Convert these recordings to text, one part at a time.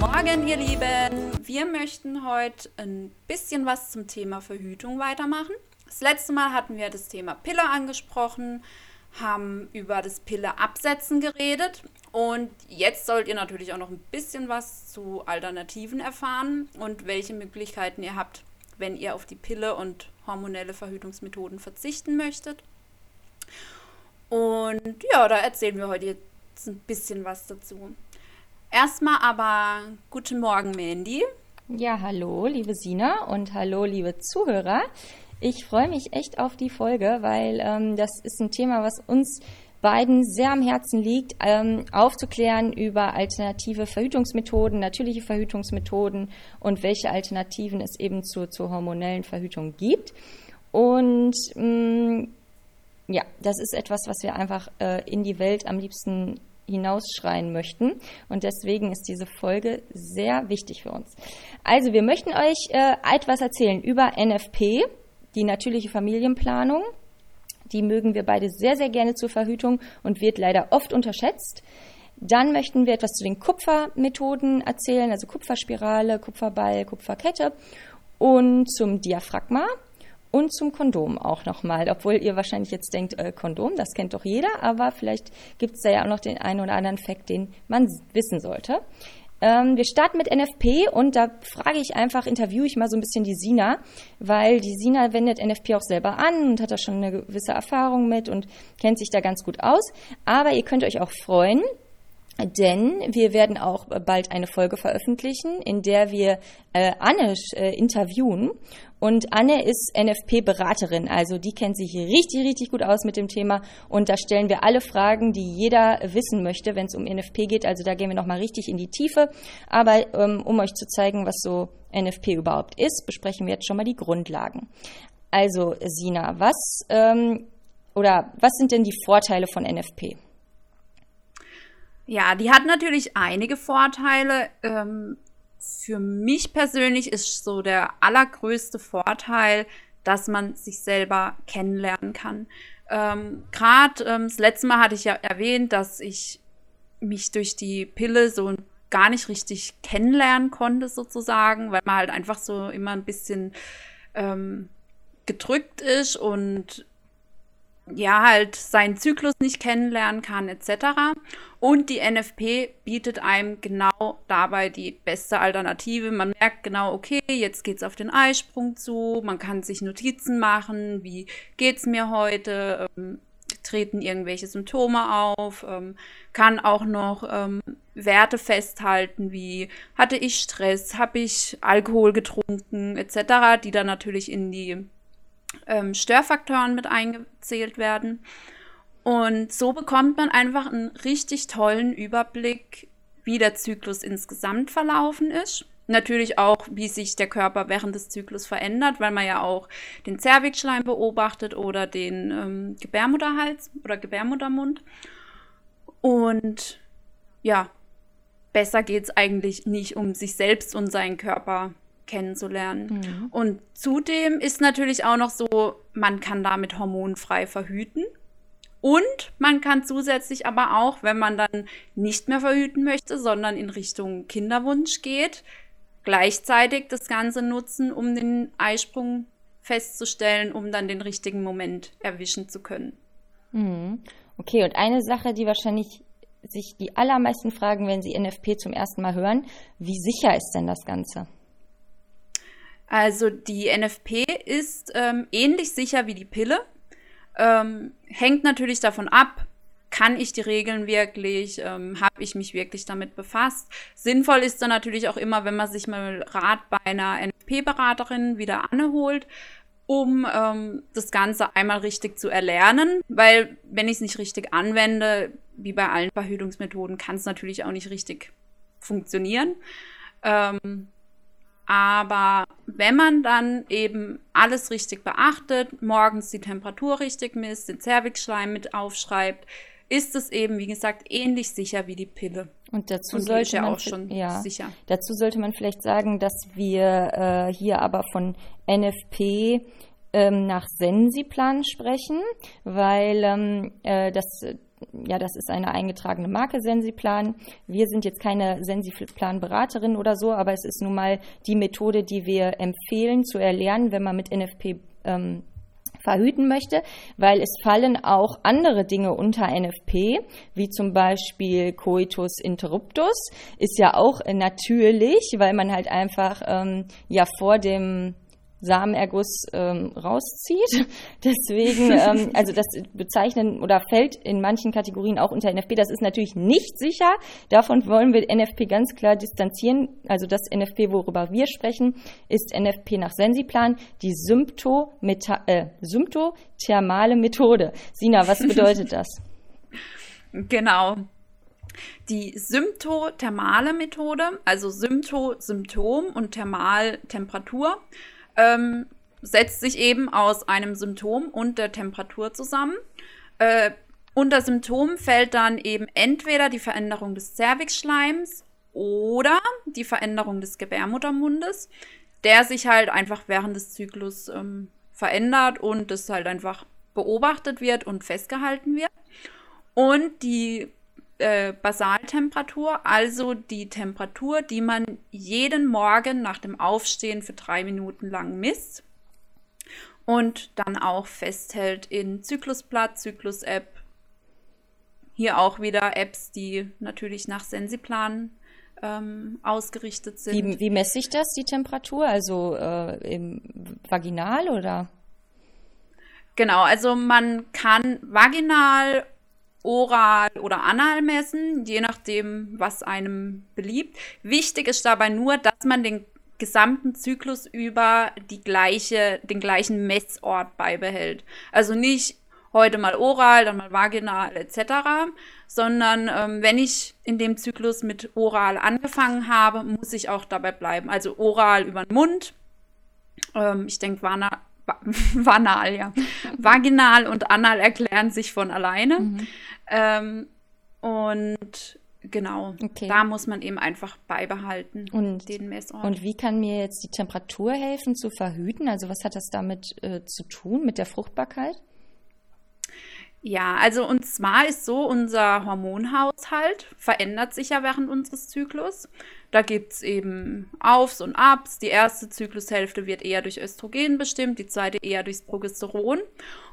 Morgen, ihr Lieben! Wir möchten heute ein bisschen was zum Thema Verhütung weitermachen. Das letzte Mal hatten wir das Thema Pille angesprochen, haben über das Pille absetzen geredet und jetzt sollt ihr natürlich auch noch ein bisschen was zu Alternativen erfahren und welche Möglichkeiten ihr habt, wenn ihr auf die Pille und hormonelle Verhütungsmethoden verzichten möchtet. Und ja, da erzählen wir heute jetzt ein bisschen was dazu. Erstmal aber guten Morgen, Mandy. Ja, hallo, liebe Sina und hallo, liebe Zuhörer. Ich freue mich echt auf die Folge, weil ähm, das ist ein Thema, was uns beiden sehr am Herzen liegt, ähm, aufzuklären über alternative Verhütungsmethoden, natürliche Verhütungsmethoden und welche Alternativen es eben zu, zur hormonellen Verhütung gibt. Und mh, mm, ja, das ist etwas, was wir einfach äh, in die Welt am liebsten hinausschreien möchten. Und deswegen ist diese Folge sehr wichtig für uns. Also wir möchten euch äh, etwas erzählen über NFP, die natürliche Familienplanung. Die mögen wir beide sehr, sehr gerne zur Verhütung und wird leider oft unterschätzt. Dann möchten wir etwas zu den Kupfermethoden erzählen, also Kupferspirale, Kupferball, Kupferkette und zum Diaphragma und zum Kondom auch nochmal, obwohl ihr wahrscheinlich jetzt denkt, äh, Kondom, das kennt doch jeder, aber vielleicht gibt es da ja auch noch den einen oder anderen Fakt, den man wissen sollte. Ähm, wir starten mit NFP und da frage ich einfach, interviewe ich mal so ein bisschen die Sina, weil die Sina wendet NFP auch selber an und hat da schon eine gewisse Erfahrung mit und kennt sich da ganz gut aus. Aber ihr könnt euch auch freuen, denn wir werden auch bald eine Folge veröffentlichen, in der wir äh, Anne äh, interviewen. Und Anne ist NFP-Beraterin, also die kennt sich richtig, richtig gut aus mit dem Thema. Und da stellen wir alle Fragen, die jeder wissen möchte, wenn es um NFP geht. Also da gehen wir nochmal richtig in die Tiefe. Aber ähm, um euch zu zeigen, was so NFP überhaupt ist, besprechen wir jetzt schon mal die Grundlagen. Also Sina, was ähm, oder was sind denn die Vorteile von NFP? Ja, die hat natürlich einige Vorteile. Ähm, für mich persönlich ist so der allergrößte Vorteil, dass man sich selber kennenlernen kann. Ähm, Gerade ähm, das letzte Mal hatte ich ja erwähnt, dass ich mich durch die Pille so gar nicht richtig kennenlernen konnte, sozusagen, weil man halt einfach so immer ein bisschen ähm, gedrückt ist und ja, halt seinen Zyklus nicht kennenlernen kann, etc. Und die NFP bietet einem genau dabei die beste Alternative. Man merkt genau, okay, jetzt geht's auf den Eisprung zu, man kann sich Notizen machen, wie geht's mir heute, ähm, treten irgendwelche Symptome auf, ähm, kann auch noch ähm, Werte festhalten, wie hatte ich Stress, habe ich Alkohol getrunken, etc., die dann natürlich in die ähm, Störfaktoren mit eingezählt werden. Und so bekommt man einfach einen richtig tollen Überblick, wie der Zyklus insgesamt verlaufen ist. Natürlich auch, wie sich der Körper während des Zyklus verändert, weil man ja auch den Zervixschleim beobachtet oder den ähm, Gebärmutterhals oder Gebärmuttermund. Und ja, besser geht es eigentlich nicht um sich selbst und seinen Körper kennenzulernen. Mhm. Und zudem ist natürlich auch noch so, man kann damit hormonfrei verhüten. Und man kann zusätzlich aber auch, wenn man dann nicht mehr verhüten möchte, sondern in Richtung Kinderwunsch geht, gleichzeitig das Ganze nutzen, um den Eisprung festzustellen, um dann den richtigen Moment erwischen zu können. Mhm. Okay, und eine Sache, die wahrscheinlich sich die allermeisten fragen, wenn sie NFP zum ersten Mal hören, wie sicher ist denn das Ganze? Also die NFP ist ähm, ähnlich sicher wie die Pille. Ähm, hängt natürlich davon ab, kann ich die Regeln wirklich, ähm, habe ich mich wirklich damit befasst. Sinnvoll ist dann natürlich auch immer, wenn man sich mal Rat bei einer NFP-Beraterin wieder anholt, um ähm, das Ganze einmal richtig zu erlernen, weil wenn ich es nicht richtig anwende, wie bei allen Verhütungsmethoden, kann es natürlich auch nicht richtig funktionieren. Ähm, aber wenn man dann eben alles richtig beachtet, morgens die Temperatur richtig misst, den Zervixschleim mit aufschreibt, ist es eben, wie gesagt, ähnlich sicher wie die Pille. Und dazu Und sollte ja man auch schon ja, sicher. Dazu sollte man vielleicht sagen, dass wir äh, hier aber von NFP ähm, nach Sensiplan sprechen, weil ähm, äh, das ja, das ist eine eingetragene Marke Sensiplan. Wir sind jetzt keine Sensiplan-Beraterin oder so, aber es ist nun mal die Methode, die wir empfehlen zu erlernen, wenn man mit NFP ähm, verhüten möchte, weil es fallen auch andere Dinge unter NFP, wie zum Beispiel Coitus interruptus, ist ja auch natürlich, weil man halt einfach ähm, ja vor dem Samenerguss ähm, rauszieht. Deswegen, ähm, also das bezeichnen oder fällt in manchen Kategorien auch unter NFP. Das ist natürlich nicht sicher. Davon wollen wir NFP ganz klar distanzieren. Also das NFP, worüber wir sprechen, ist NFP nach Sensiplan, die Sympto äh, symptothermale Methode. Sina, was bedeutet das? Genau. Die symptothermale Methode, also Sympto, Symptom und Thermal, Temperatur, ähm, setzt sich eben aus einem Symptom und der Temperatur zusammen. Äh, unter Symptom fällt dann eben entweder die Veränderung des Cervixschleims oder die Veränderung des Gebärmuttermundes, der sich halt einfach während des Zyklus ähm, verändert und das halt einfach beobachtet wird und festgehalten wird. Und die äh, Basaltemperatur, also die Temperatur, die man jeden Morgen nach dem Aufstehen für drei Minuten lang misst und dann auch festhält in Zyklusblatt, Zyklus-App. Hier auch wieder Apps, die natürlich nach Sensiplan ähm, ausgerichtet sind. Wie, wie messe ich das, die Temperatur? Also äh, im Vaginal oder? Genau, also man kann vaginal oral oder anal messen, je nachdem, was einem beliebt. Wichtig ist dabei nur, dass man den gesamten Zyklus über die gleiche, den gleichen Messort beibehält. Also nicht heute mal oral, dann mal vaginal etc., sondern ähm, wenn ich in dem Zyklus mit oral angefangen habe, muss ich auch dabei bleiben. Also oral über den Mund. Ähm, ich denke, Vanal, ja. Vaginal und anal erklären sich von alleine. Mhm. Ähm, und genau, okay. da muss man eben einfach beibehalten, und, den Messort. Und wie kann mir jetzt die Temperatur helfen zu verhüten? Also was hat das damit äh, zu tun, mit der Fruchtbarkeit? Ja, also und zwar ist so, unser Hormonhaushalt verändert sich ja während unseres Zyklus. Da gibt es eben Aufs und Abs. Die erste Zyklushälfte wird eher durch Östrogen bestimmt, die zweite eher durchs Progesteron.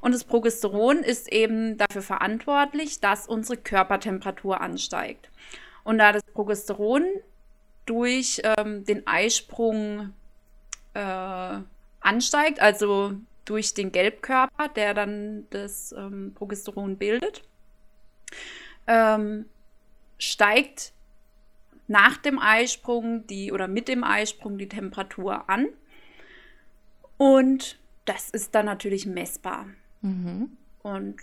Und das Progesteron ist eben dafür verantwortlich, dass unsere Körpertemperatur ansteigt. Und da das Progesteron durch ähm, den Eisprung äh, ansteigt, also durch den Gelbkörper, der dann das ähm, Progesteron bildet, ähm, steigt nach dem Eisprung die oder mit dem Eisprung die Temperatur an. Und das ist dann natürlich messbar. Mhm. Und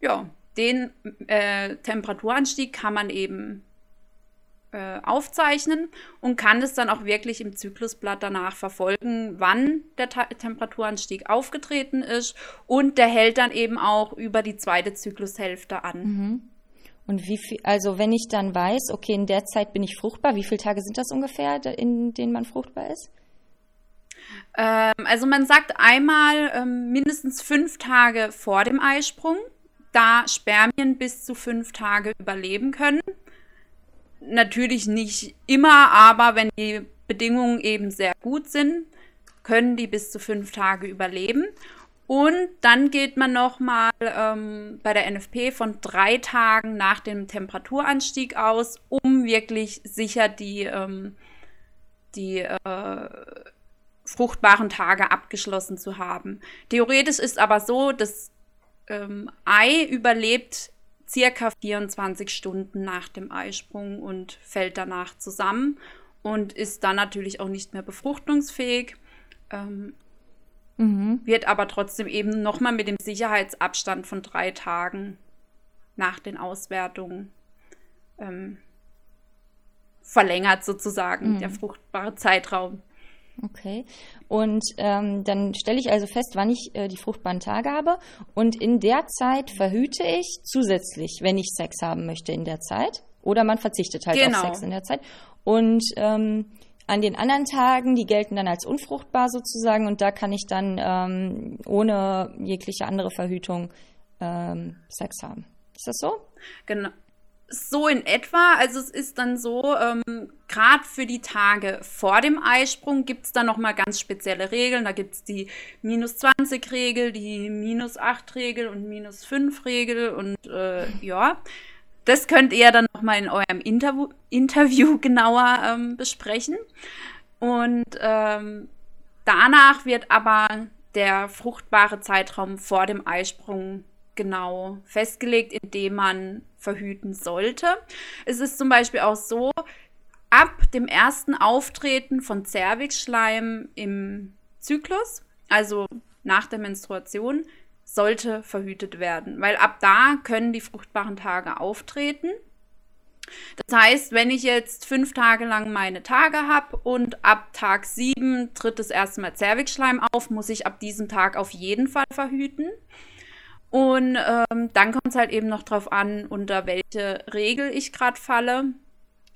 ja, den äh, Temperaturanstieg kann man eben äh, aufzeichnen und kann es dann auch wirklich im Zyklusblatt danach verfolgen, wann der Ta Temperaturanstieg aufgetreten ist und der hält dann eben auch über die zweite Zyklushälfte an. Mhm. Und wie viel, also wenn ich dann weiß, okay, in der Zeit bin ich fruchtbar, wie viele Tage sind das ungefähr, in denen man fruchtbar ist? Ähm, also man sagt einmal ähm, mindestens fünf Tage vor dem Eisprung, da Spermien bis zu fünf Tage überleben können natürlich nicht immer, aber wenn die Bedingungen eben sehr gut sind, können die bis zu fünf Tage überleben. Und dann geht man nochmal ähm, bei der NFP von drei Tagen nach dem Temperaturanstieg aus, um wirklich sicher die, ähm, die äh, fruchtbaren Tage abgeschlossen zu haben. Theoretisch ist aber so, das ähm, Ei überlebt circa 24 Stunden nach dem Eisprung und fällt danach zusammen und ist dann natürlich auch nicht mehr befruchtungsfähig. Ähm, mhm. wird aber trotzdem eben nochmal mit dem Sicherheitsabstand von drei Tagen nach den Auswertungen ähm, verlängert sozusagen, mhm. der fruchtbare Zeitraum. Okay. Und ähm, dann stelle ich also fest, wann ich äh, die fruchtbaren Tage habe. Und in der Zeit verhüte ich zusätzlich, wenn ich Sex haben möchte in der Zeit. Oder man verzichtet halt genau. auf Sex in der Zeit. Und ähm, an den anderen Tagen, die gelten dann als unfruchtbar sozusagen. Und da kann ich dann ähm, ohne jegliche andere Verhütung ähm, Sex haben. Ist das so? Genau. So in etwa. Also es ist dann so, ähm, gerade für die Tage vor dem Eisprung gibt es dann nochmal ganz spezielle Regeln. Da gibt es die minus 20 Regel, die minus 8 Regel und minus 5 Regel und äh, ja. Das könnt ihr dann nochmal in eurem Interview, Interview genauer ähm, besprechen. Und ähm, danach wird aber der fruchtbare Zeitraum vor dem Eisprung genau festgelegt, indem man verhüten sollte. Es ist zum Beispiel auch so, ab dem ersten Auftreten von Zervixschleim im Zyklus, also nach der Menstruation, sollte verhütet werden, weil ab da können die fruchtbaren Tage auftreten. Das heißt, wenn ich jetzt fünf Tage lang meine Tage habe und ab Tag sieben tritt das erste Mal Zervixschleim auf, muss ich ab diesem Tag auf jeden Fall verhüten. Und ähm, dann kommt es halt eben noch drauf an, unter welche Regel ich gerade falle.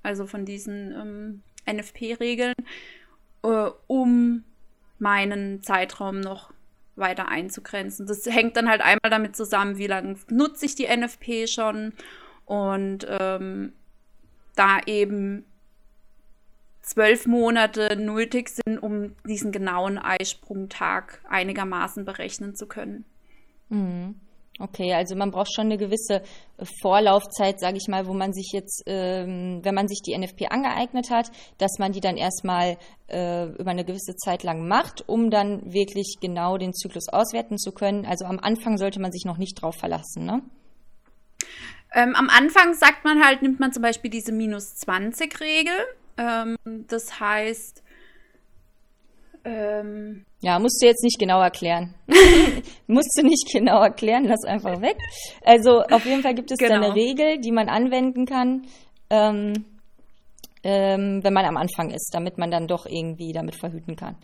Also von diesen ähm, NFP-Regeln, äh, um meinen Zeitraum noch weiter einzugrenzen. Das hängt dann halt einmal damit zusammen, wie lange nutze ich die NFP schon und ähm, da eben zwölf Monate nötig sind, um diesen genauen Eisprungtag einigermaßen berechnen zu können. Mhm. Okay, also man braucht schon eine gewisse äh, Vorlaufzeit, sage ich mal, wo man sich jetzt, ähm, wenn man sich die NFP angeeignet hat, dass man die dann erstmal äh, über eine gewisse Zeit lang macht, um dann wirklich genau den Zyklus auswerten zu können. Also am Anfang sollte man sich noch nicht drauf verlassen, ne? Ähm, am Anfang sagt man halt, nimmt man zum Beispiel diese minus 20 Regel. Ähm, das heißt, ähm, ja, musst du jetzt nicht genau erklären. musst du nicht genau erklären, lass einfach weg. Also auf jeden Fall gibt es genau. da eine Regel, die man anwenden kann, ähm, ähm, wenn man am Anfang ist, damit man dann doch irgendwie damit verhüten kann.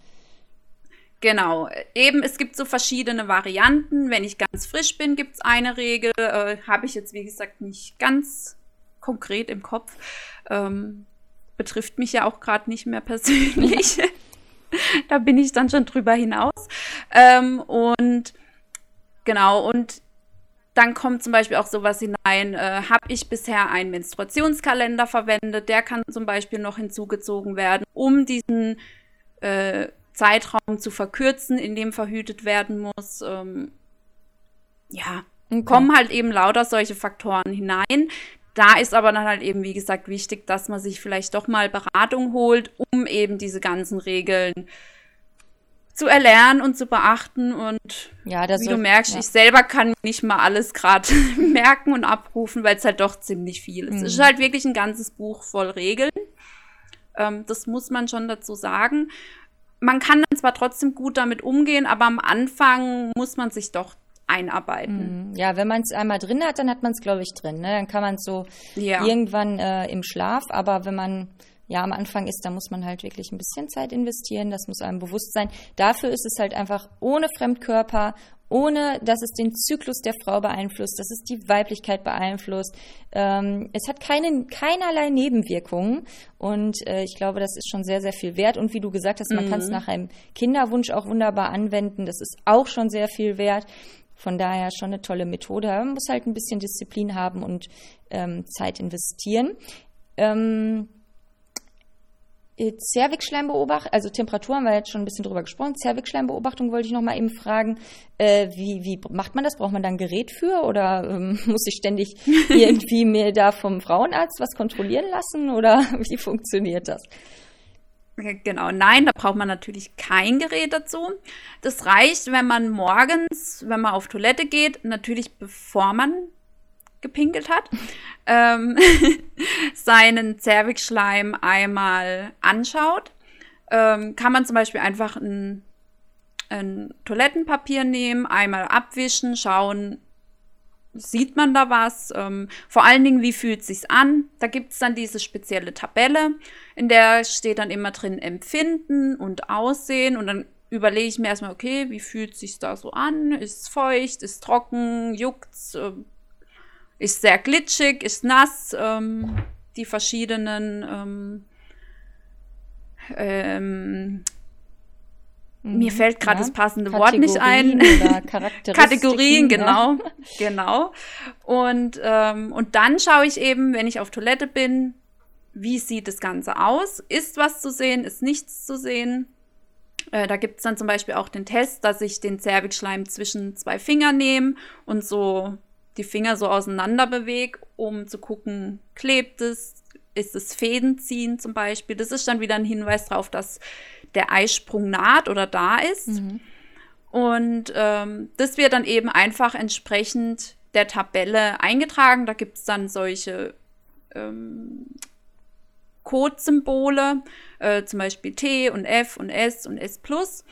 Genau, eben es gibt so verschiedene Varianten. Wenn ich ganz frisch bin, gibt es eine Regel. Äh, Habe ich jetzt, wie gesagt, nicht ganz konkret im Kopf. Ähm, betrifft mich ja auch gerade nicht mehr persönlich. da bin ich dann schon drüber hinaus. Ähm, und genau, und dann kommt zum Beispiel auch sowas hinein, äh, habe ich bisher einen Menstruationskalender verwendet, der kann zum Beispiel noch hinzugezogen werden, um diesen äh, Zeitraum zu verkürzen, in dem verhütet werden muss. Ähm, ja, okay. kommen halt eben lauter solche Faktoren hinein. Da ist aber dann halt eben, wie gesagt, wichtig, dass man sich vielleicht doch mal Beratung holt, um eben diese ganzen Regeln zu erlernen und zu beachten. Und ja, wie du merkst, ja. ich selber kann nicht mal alles gerade merken und abrufen, weil es halt doch ziemlich viel ist. Mhm. Es ist halt wirklich ein ganzes Buch voll Regeln. Ähm, das muss man schon dazu sagen. Man kann dann zwar trotzdem gut damit umgehen, aber am Anfang muss man sich doch einarbeiten. Mhm. Ja, wenn man es einmal drin hat, dann hat man es, glaube ich, drin. Ne? Dann kann man es so ja. irgendwann äh, im Schlaf, aber wenn man ja am Anfang ist, da muss man halt wirklich ein bisschen Zeit investieren, das muss einem bewusst sein. Dafür ist es halt einfach ohne Fremdkörper, ohne dass es den Zyklus der Frau beeinflusst, dass es die Weiblichkeit beeinflusst. Ähm, es hat keine, keinerlei Nebenwirkungen und äh, ich glaube, das ist schon sehr, sehr viel wert. Und wie du gesagt hast, man mhm. kann es nach einem Kinderwunsch auch wunderbar anwenden. Das ist auch schon sehr viel wert. Von daher schon eine tolle Methode. Man muss halt ein bisschen Disziplin haben und ähm, Zeit investieren. Ähm, Zervixschleimbeobachtung, also Temperatur haben wir jetzt schon ein bisschen drüber gesprochen. Zervixschleimbeobachtung wollte ich noch mal eben fragen. Äh, wie, wie macht man das? Braucht man da ein Gerät für oder ähm, muss ich ständig irgendwie mir da vom Frauenarzt was kontrollieren lassen oder wie funktioniert das? Genau, nein, da braucht man natürlich kein Gerät dazu. Das reicht, wenn man morgens, wenn man auf Toilette geht, natürlich bevor man gepinkelt hat, ähm, seinen Zervixschleim einmal anschaut. Ähm, kann man zum Beispiel einfach ein, ein Toilettenpapier nehmen, einmal abwischen, schauen, sieht man da was? Ähm, vor allen Dingen, wie fühlt es sich an? Da gibt es dann diese spezielle Tabelle, in der steht dann immer drin Empfinden und Aussehen und dann überlege ich mir erstmal, okay, wie fühlt es sich da so an? Ist es feucht, ist trocken, juckt's, äh, ist sehr glitschig, ist nass, ähm, die verschiedenen ähm, ähm, mir mhm. fällt gerade ja. das passende Wort nicht ein. Kategorien, genau, genau. Und ähm, und dann schaue ich eben, wenn ich auf Toilette bin, wie sieht das Ganze aus? Ist was zu sehen? Ist nichts zu sehen? Äh, da gibt es dann zum Beispiel auch den Test, dass ich den Zervixschleim zwischen zwei Fingern nehme und so die Finger so auseinander bewege, um zu gucken, klebt es, ist es Fäden ziehen zum Beispiel. Das ist dann wieder ein Hinweis darauf, dass der Eisprung naht oder da ist. Mhm. Und ähm, das wird dann eben einfach entsprechend der Tabelle eingetragen. Da gibt es dann solche ähm, Codesymbole, äh, zum Beispiel T und F und S und S plus,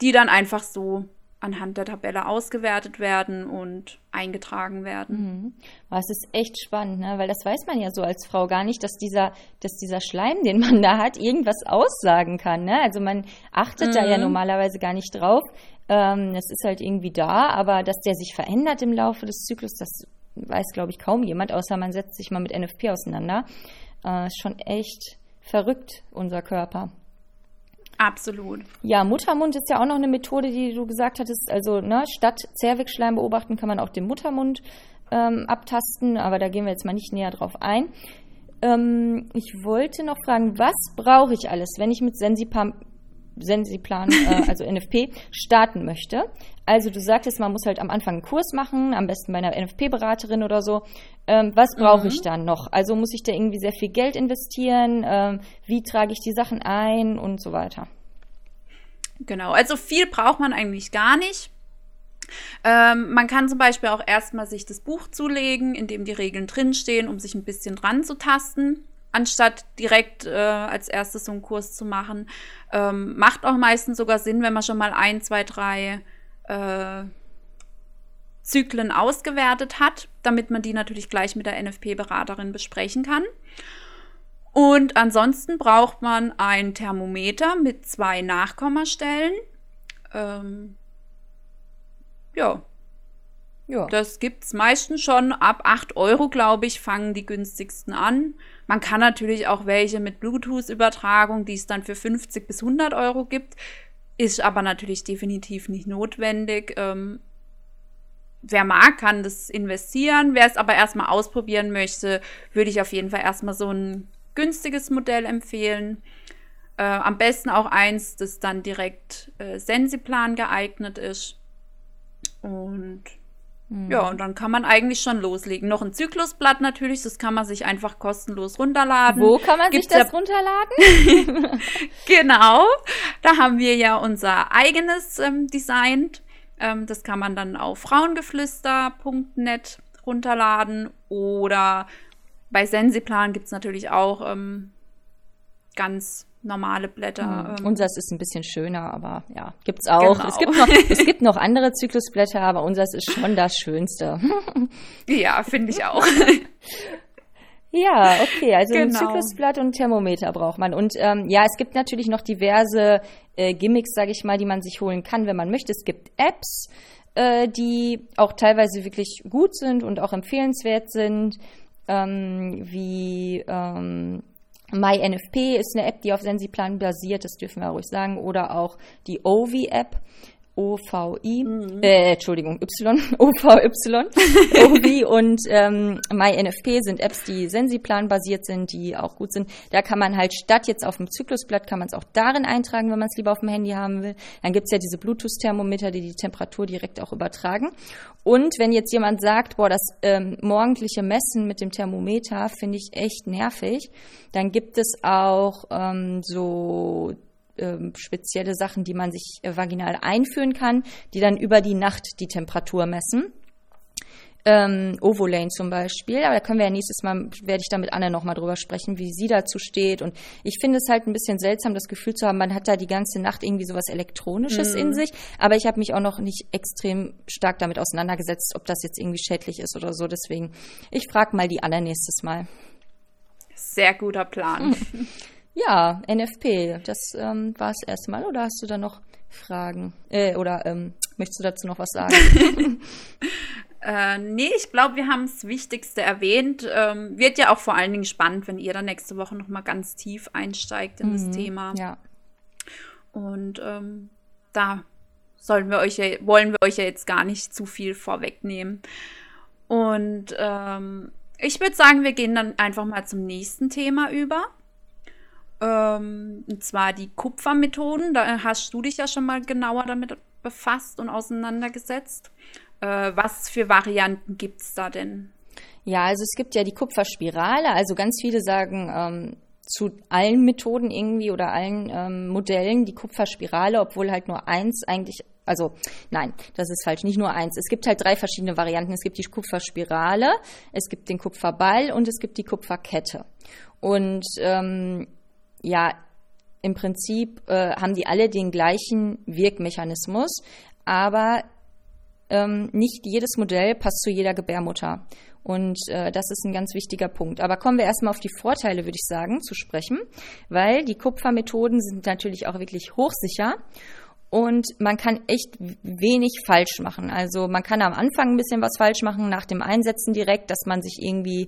die dann einfach so anhand der Tabelle ausgewertet werden und eingetragen werden. Mhm. Es ist echt spannend, ne? weil das weiß man ja so als Frau gar nicht, dass dieser, dass dieser Schleim, den man da hat, irgendwas aussagen kann. Ne? Also man achtet mhm. da ja mhm. normalerweise gar nicht drauf. Ähm, das ist halt irgendwie da, aber dass der sich verändert im Laufe des Zyklus, das weiß, glaube ich, kaum jemand, außer man setzt sich mal mit NFP auseinander. Äh, ist schon echt verrückt, unser Körper. Absolut. Ja, Muttermund ist ja auch noch eine Methode, die du gesagt hattest. Also ne, statt Zervixschleim beobachten kann man auch den Muttermund ähm, abtasten, aber da gehen wir jetzt mal nicht näher drauf ein. Ähm, ich wollte noch fragen, was brauche ich alles, wenn ich mit Sensipam Sensiplan, äh, also NFP, starten möchte. Also du sagtest, man muss halt am Anfang einen Kurs machen, am besten bei einer NFP-Beraterin oder so. Ähm, was brauche mhm. ich dann noch? Also muss ich da irgendwie sehr viel Geld investieren? Ähm, wie trage ich die Sachen ein und so weiter? Genau, also viel braucht man eigentlich gar nicht. Ähm, man kann zum Beispiel auch erstmal sich das Buch zulegen, in dem die Regeln drinstehen, um sich ein bisschen dran zu tasten anstatt direkt äh, als erstes so einen Kurs zu machen. Ähm, macht auch meistens sogar Sinn, wenn man schon mal ein, zwei, drei äh, Zyklen ausgewertet hat, damit man die natürlich gleich mit der NFP-Beraterin besprechen kann. Und ansonsten braucht man ein Thermometer mit zwei Nachkommastellen. Ähm, ja. ja. Das gibt es meistens schon ab 8 Euro, glaube ich, fangen die günstigsten an. Man kann natürlich auch welche mit Bluetooth-Übertragung, die es dann für 50 bis 100 Euro gibt, ist aber natürlich definitiv nicht notwendig. Ähm, wer mag, kann das investieren. Wer es aber erstmal ausprobieren möchte, würde ich auf jeden Fall erstmal so ein günstiges Modell empfehlen. Äh, am besten auch eins, das dann direkt äh, Sensiplan geeignet ist. Und hm. Ja, und dann kann man eigentlich schon loslegen. Noch ein Zyklusblatt natürlich, das kann man sich einfach kostenlos runterladen. Wo kann man Gibt's sich das ja runterladen? genau, da haben wir ja unser eigenes ähm, designt. Ähm, das kann man dann auf frauengeflüster.net runterladen oder bei Sensiplan gibt es natürlich auch ähm, ganz normale Blätter. Mhm. Ähm. Unseres ist ein bisschen schöner, aber ja, gibt's auch. Genau. Es, gibt noch, es gibt noch andere Zyklusblätter, aber unseres ist schon das Schönste. ja, finde ich auch. Ja, okay, also genau. ein Zyklusblatt und ein Thermometer braucht man. Und ähm, ja, es gibt natürlich noch diverse äh, Gimmicks, sage ich mal, die man sich holen kann, wenn man möchte. Es gibt Apps, äh, die auch teilweise wirklich gut sind und auch empfehlenswert sind, ähm, wie ähm, MyNFP ist eine App, die auf Sensiplan basiert, das dürfen wir ruhig sagen, oder auch die Ovi-App. OVI, mhm. äh, Entschuldigung, Y, OVY, OVI und ähm, MyNFP sind Apps, die Sensiplan basiert sind, die auch gut sind. Da kann man halt statt jetzt auf dem Zyklusblatt, kann man es auch darin eintragen, wenn man es lieber auf dem Handy haben will. Dann gibt's ja diese Bluetooth-Thermometer, die die Temperatur direkt auch übertragen. Und wenn jetzt jemand sagt, boah, das ähm, morgendliche Messen mit dem Thermometer finde ich echt nervig, dann gibt es auch ähm, so ähm, spezielle Sachen, die man sich äh, vaginal einführen kann, die dann über die Nacht die Temperatur messen. ähm, Ovolane zum Beispiel. Aber da können wir ja nächstes Mal, werde ich da mit Anne nochmal drüber sprechen, wie sie dazu steht. Und ich finde es halt ein bisschen seltsam, das Gefühl zu haben, man hat da die ganze Nacht irgendwie sowas Elektronisches mhm. in sich. Aber ich habe mich auch noch nicht extrem stark damit auseinandergesetzt, ob das jetzt irgendwie schädlich ist oder so. Deswegen, ich frage mal die Anne nächstes Mal. Sehr guter Plan. Ja, NFP, das ähm, war das erste Mal oder hast du da noch Fragen? Äh, oder ähm, möchtest du dazu noch was sagen? Äh, nee, ich glaube, wir haben das Wichtigste erwähnt. Ähm, wird ja auch vor allen Dingen spannend, wenn ihr dann nächste Woche noch mal ganz tief einsteigt in mhm, das Thema. Ja. Und ähm, da sollen wir euch ja, wollen wir euch ja jetzt gar nicht zu viel vorwegnehmen. Und ähm, ich würde sagen, wir gehen dann einfach mal zum nächsten Thema über. Ähm, und zwar die Kupfermethoden. Da hast du dich ja schon mal genauer damit befasst und auseinandergesetzt. Äh, was für Varianten gibt es da denn? Ja, also es gibt ja die Kupferspirale. Also ganz viele sagen ähm, zu allen Methoden irgendwie oder allen ähm, Modellen die Kupferspirale, obwohl halt nur eins eigentlich also nein, das ist falsch, nicht nur eins. Es gibt halt drei verschiedene Varianten. Es gibt die Kupferspirale, es gibt den Kupferball und es gibt die Kupferkette. Und ähm, ja, im Prinzip äh, haben die alle den gleichen Wirkmechanismus, aber ähm, nicht jedes Modell passt zu jeder Gebärmutter. Und äh, das ist ein ganz wichtiger Punkt. Aber kommen wir erstmal auf die Vorteile, würde ich sagen, zu sprechen, weil die Kupfermethoden sind natürlich auch wirklich hochsicher und man kann echt wenig falsch machen. Also man kann am Anfang ein bisschen was falsch machen, nach dem Einsetzen direkt, dass man sich irgendwie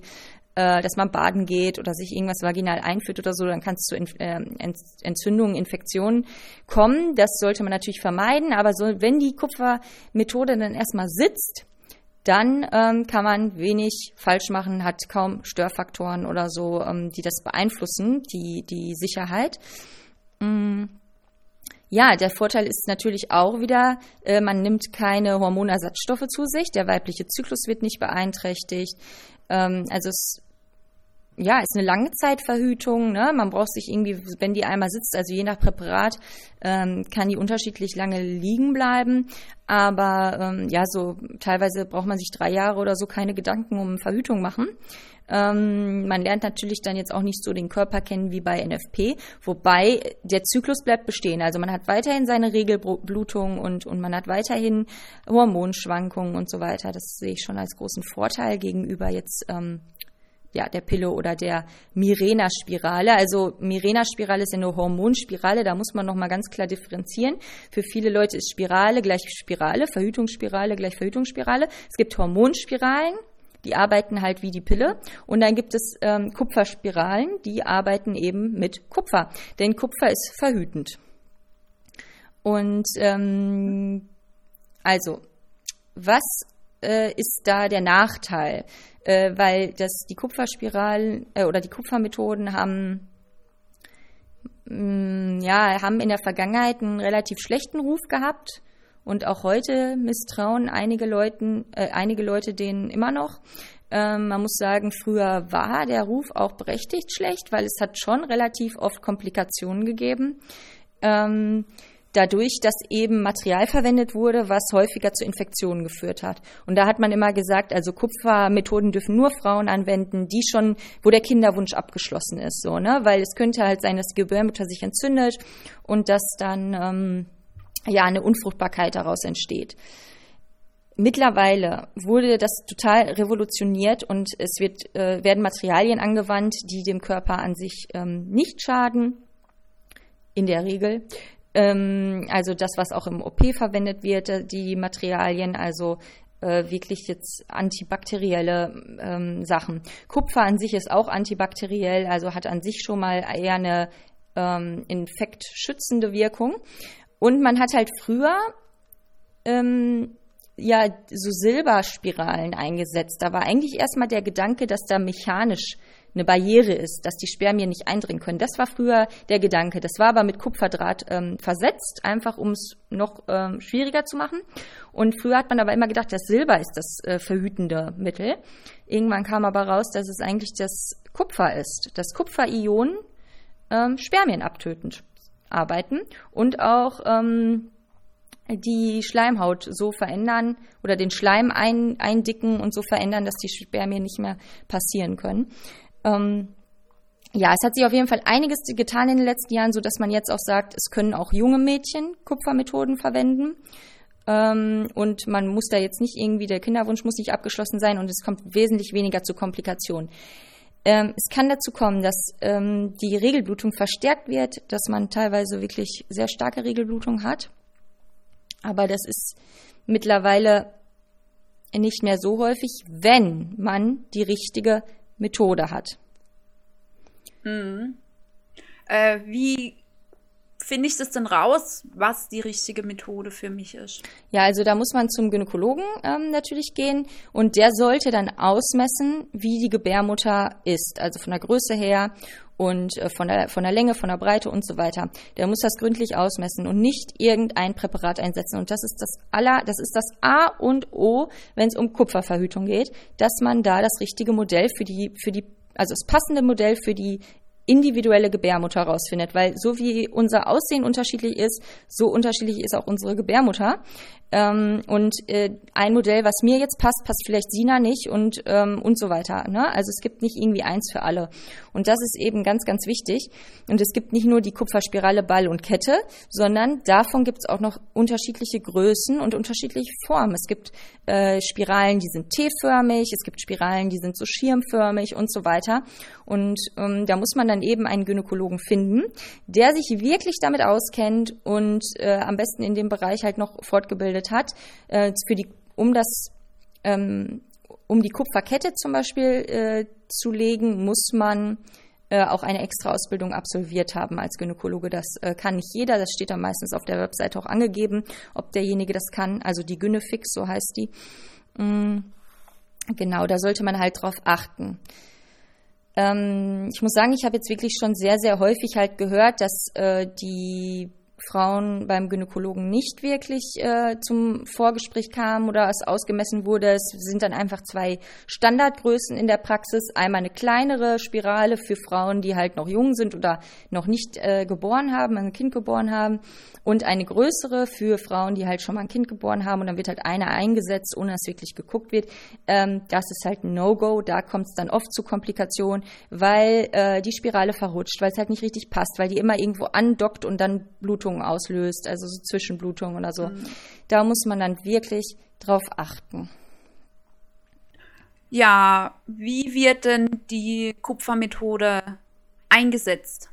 äh, dass man baden geht oder sich irgendwas vaginal einführt oder so, dann kann es zu äh, Entzündungen, Infektionen kommen. Das sollte man natürlich vermeiden. Aber so, wenn die Kupfermethode dann erstmal sitzt, dann ähm, kann man wenig falsch machen, hat kaum Störfaktoren oder so, ähm, die das beeinflussen, die, die Sicherheit. Mm. Ja, der Vorteil ist natürlich auch wieder, äh, man nimmt keine Hormonersatzstoffe zu sich, der weibliche Zyklus wird nicht beeinträchtigt. Ähm, also es ja, ist eine Langzeitverhütung. Ne? Man braucht sich irgendwie, wenn die einmal sitzt, also je nach Präparat, ähm, kann die unterschiedlich lange liegen bleiben. Aber ähm, ja, so teilweise braucht man sich drei Jahre oder so keine Gedanken um Verhütung machen. Ähm, man lernt natürlich dann jetzt auch nicht so den Körper kennen wie bei NFP, wobei der Zyklus bleibt bestehen. Also man hat weiterhin seine Regelblutung und, und man hat weiterhin Hormonschwankungen und so weiter. Das sehe ich schon als großen Vorteil gegenüber jetzt ähm, ja, der Pille oder der Mirena-Spirale. Also Mirena-Spirale ist ja eine Hormonspirale, da muss man nochmal ganz klar differenzieren. Für viele Leute ist Spirale gleich Spirale, Verhütungsspirale gleich Verhütungsspirale. Es gibt Hormonspiralen, die arbeiten halt wie die Pille. Und dann gibt es ähm, Kupferspiralen, die arbeiten eben mit Kupfer. Denn Kupfer ist verhütend. Und ähm, also, was äh, ist da der Nachteil? Äh, weil das die Kupferspiralen äh, oder die Kupfermethoden haben mh, mm, ja haben in der Vergangenheit einen relativ schlechten Ruf gehabt und auch heute misstrauen einige Leuten äh, einige Leute denen immer noch. Ähm, man muss sagen, früher war der Ruf auch berechtigt schlecht, weil es hat schon relativ oft Komplikationen gegeben. Ähm, dadurch, dass eben Material verwendet wurde, was häufiger zu Infektionen geführt hat. Und da hat man immer gesagt, also Kupfermethoden dürfen nur Frauen anwenden, die schon, wo der Kinderwunsch abgeschlossen ist, so, ne? Weil es könnte halt sein, dass die Gebärmutter sich entzündet und dass dann ähm, ja eine Unfruchtbarkeit daraus entsteht. Mittlerweile wurde das total revolutioniert und es wird, äh, werden Materialien angewandt, die dem Körper an sich ähm, nicht schaden, in der Regel. Ähm, also das, was auch im OP verwendet wird, äh, die Materialien, also äh, wirklich jetzt antibakterielle ähm, Sachen. Kupfer an sich ist auch antibakteriell, also hat an sich schon mal eher eine ähm, infektschützende Wirkung. Und man hat halt früher ähm, ja so Silberspiralen eingesetzt. Da war eigentlich erstmal der Gedanke, dass da mechanisch eine Barriere ist, dass die Spermien nicht eindringen können. Das war früher der Gedanke. Das war aber mit Kupferdraht ähm, versetzt, einfach um es noch ähm, schwieriger zu machen. Und früher hat man aber immer gedacht, das Silber ist das äh, verhütende Mittel. Irgendwann kam aber raus, dass es eigentlich das Kupfer ist. Das Kupferionen ähm, Spermien abtötend arbeiten und auch ähm, die Schleimhaut so verändern oder den Schleim ein, eindicken und so verändern, dass die Spermien nicht mehr passieren können. Ähm, ja, es hat sich auf jeden Fall einiges getan in den letzten Jahren, so dass man jetzt auch sagt, es können auch junge Mädchen Kupfermethoden verwenden. Ähm, und man muss da jetzt nicht irgendwie, der Kinderwunsch muss nicht abgeschlossen sein und es kommt wesentlich weniger zu Komplikationen. Ähm, es kann dazu kommen, dass ähm, die Regelblutung verstärkt wird, dass man teilweise wirklich sehr starke Regelblutung hat. Aber das ist mittlerweile nicht mehr so häufig, wenn man die richtige Methode hat. Mhm. Äh, wie finde ich das denn raus, was die richtige Methode für mich ist? Ja, also da muss man zum Gynäkologen ähm, natürlich gehen und der sollte dann ausmessen, wie die Gebärmutter ist, also von der Größe her und äh, von der, von der Länge, von der Breite und so weiter. Der muss das gründlich ausmessen und nicht irgendein Präparat einsetzen. Und das ist das aller, das ist das A und O, wenn es um Kupferverhütung geht, dass man da das richtige Modell für die, für die also das passende Modell für die individuelle Gebärmutter rausfindet, weil so wie unser Aussehen unterschiedlich ist, so unterschiedlich ist auch unsere Gebärmutter. Ähm, und äh, ein Modell, was mir jetzt passt, passt vielleicht Sina nicht und, ähm, und so weiter. Ne? Also es gibt nicht irgendwie eins für alle. Und das ist eben ganz, ganz wichtig. Und es gibt nicht nur die Kupferspirale, Ball und Kette, sondern davon gibt es auch noch unterschiedliche Größen und unterschiedliche Formen. Es gibt äh, Spiralen, die sind T-förmig, es gibt Spiralen, die sind so schirmförmig und so weiter. Und ähm, da muss man dann eben einen Gynäkologen finden, der sich wirklich damit auskennt und äh, am besten in dem Bereich halt noch fortgebildet hat, äh, für die, um das ähm, um die Kupferkette zum Beispiel äh, zu legen, muss man äh, auch eine extra Ausbildung absolviert haben als Gynäkologe. Das äh, kann nicht jeder. Das steht dann meistens auf der Webseite auch angegeben, ob derjenige das kann. Also die Gynefix, so heißt die. Mm, genau, da sollte man halt drauf achten. Ähm, ich muss sagen, ich habe jetzt wirklich schon sehr, sehr häufig halt gehört, dass äh, die Frauen beim Gynäkologen nicht wirklich äh, zum Vorgespräch kamen oder es ausgemessen wurde. Es sind dann einfach zwei Standardgrößen in der Praxis. Einmal eine kleinere Spirale für Frauen, die halt noch jung sind oder noch nicht äh, geboren haben, ein Kind geboren haben. Und eine größere für Frauen, die halt schon mal ein Kind geboren haben. Und dann wird halt eine eingesetzt, ohne dass wirklich geguckt wird. Ähm, das ist halt ein No-Go. Da kommt es dann oft zu Komplikationen, weil äh, die Spirale verrutscht, weil es halt nicht richtig passt, weil die immer irgendwo andockt und dann Blutung Blutungen auslöst, also so Zwischenblutungen oder so. Mhm. Da muss man dann wirklich drauf achten. Ja, wie wird denn die Kupfermethode eingesetzt?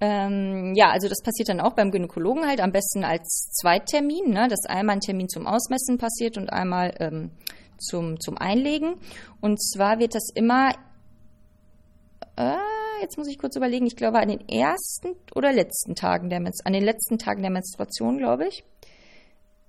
Ähm, ja, also das passiert dann auch beim Gynäkologen halt am besten als Zweittermin, ne, dass einmal ein Termin zum Ausmessen passiert und einmal ähm, zum, zum Einlegen. Und zwar wird das immer äh, jetzt muss ich kurz überlegen, ich glaube an den ersten oder letzten Tagen der Menstruation, an den letzten Tagen der Menstruation, glaube ich.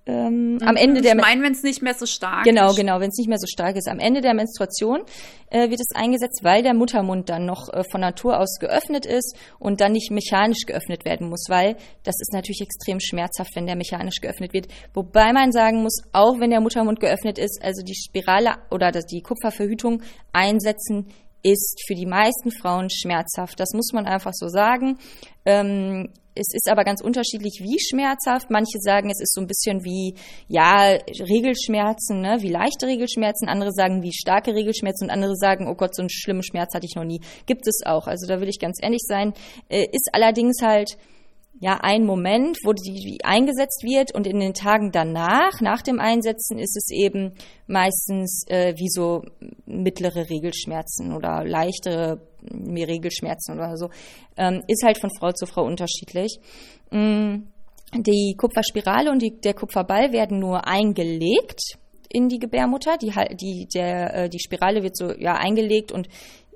Ähm, am Ende der. Ich meine, wenn es nicht mehr so stark genau, ist. Genau, genau, wenn es nicht mehr so stark ist. Am Ende der Menstruation äh, wird es eingesetzt, weil der Muttermund dann noch äh, von Natur aus geöffnet ist und dann nicht mechanisch geöffnet werden muss, weil das ist natürlich extrem schmerzhaft, wenn der mechanisch geöffnet wird. Wobei man sagen muss, auch wenn der Muttermund geöffnet ist, also die Spirale oder die Kupferverhütung einsetzen ist für die meisten Frauen schmerzhaft. Das muss man einfach so sagen. Ähm, es ist aber ganz unterschiedlich, wie schmerzhaft. Manche sagen, es ist so ein bisschen wie, ja, Regelschmerzen, ne? wie leichte Regelschmerzen. Andere sagen, wie starke Regelschmerzen. Und andere sagen, oh Gott, so einen schlimmen Schmerz hatte ich noch nie. Gibt es auch. Also da will ich ganz ehrlich sein. Äh, ist allerdings halt, ja ein Moment, wo die eingesetzt wird und in den Tagen danach, nach dem Einsetzen, ist es eben meistens äh, wie so mittlere Regelschmerzen oder leichtere Regelschmerzen oder so. Ähm, ist halt von Frau zu Frau unterschiedlich. Mm, die Kupferspirale und die, der Kupferball werden nur eingelegt in die Gebärmutter. Die, die, der, äh, die Spirale wird so ja eingelegt und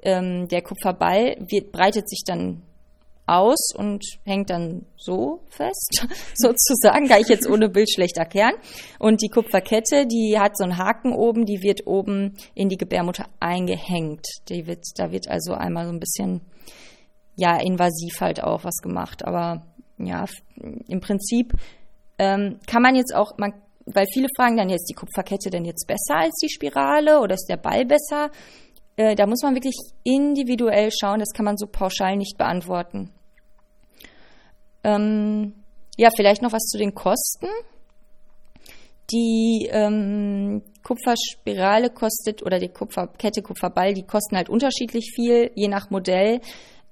ähm, der Kupferball wird, breitet sich dann aus und hängt dann so fest, sozusagen, kann ich jetzt ohne Bild schlecht erklären. Und die Kupferkette, die hat so einen Haken oben, die wird oben in die Gebärmutter eingehängt. Die wird, da wird also einmal so ein bisschen, ja, invasiv halt auch was gemacht. Aber ja, im Prinzip ähm, kann man jetzt auch, man, weil viele fragen dann jetzt, die Kupferkette denn jetzt besser als die Spirale oder ist der Ball besser? Äh, da muss man wirklich individuell schauen, das kann man so pauschal nicht beantworten. Ähm, ja, vielleicht noch was zu den Kosten. Die ähm, Kupferspirale kostet oder die Kupferkette, Kupferball, die kosten halt unterschiedlich viel, je nach Modell.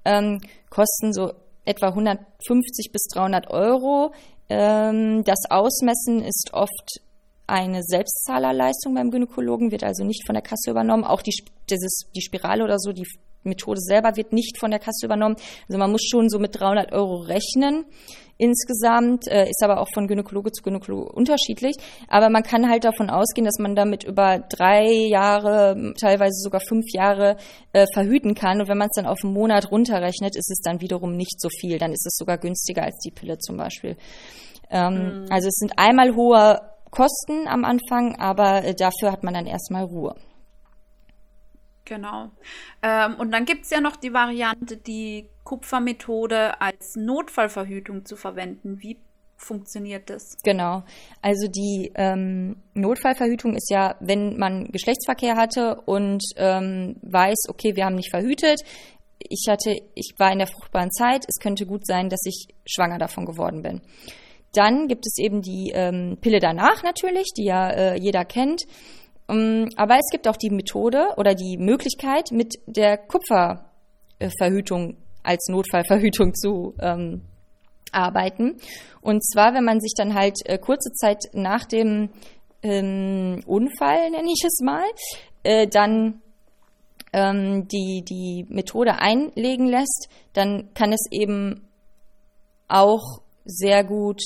Ähm, kosten so etwa 150 bis 300 Euro. Ähm, das Ausmessen ist oft eine Selbstzahlerleistung beim Gynäkologen, wird also nicht von der Kasse übernommen. Auch die, dieses, die Spirale oder so, die Methode selber wird nicht von der Kasse übernommen. Also man muss schon so mit 300 Euro rechnen insgesamt, äh, ist aber auch von Gynäkologe zu Gynäkologe unterschiedlich. Aber man kann halt davon ausgehen, dass man damit über drei Jahre, teilweise sogar fünf Jahre äh, verhüten kann. Und wenn man es dann auf einen Monat runterrechnet, ist es dann wiederum nicht so viel. Dann ist es sogar günstiger als die Pille zum Beispiel. Ähm, mhm. Also es sind einmal hohe Kosten am Anfang, aber äh, dafür hat man dann erstmal Ruhe. Genau. Ähm, und dann gibt es ja noch die Variante, die Kupfermethode als Notfallverhütung zu verwenden. Wie funktioniert das? Genau. Also die ähm, Notfallverhütung ist ja, wenn man Geschlechtsverkehr hatte und ähm, weiß, okay, wir haben nicht verhütet. Ich hatte, ich war in der fruchtbaren Zeit. Es könnte gut sein, dass ich schwanger davon geworden bin. Dann gibt es eben die ähm, Pille danach natürlich, die ja äh, jeder kennt. Ähm, aber es gibt auch die Methode oder die Möglichkeit, mit der Kupferverhütung als Notfallverhütung zu ähm, arbeiten. Und zwar, wenn man sich dann halt äh, kurze Zeit nach dem ähm, Unfall, nenne ich es mal, äh, dann ähm, die, die Methode einlegen lässt, dann kann es eben auch sehr gut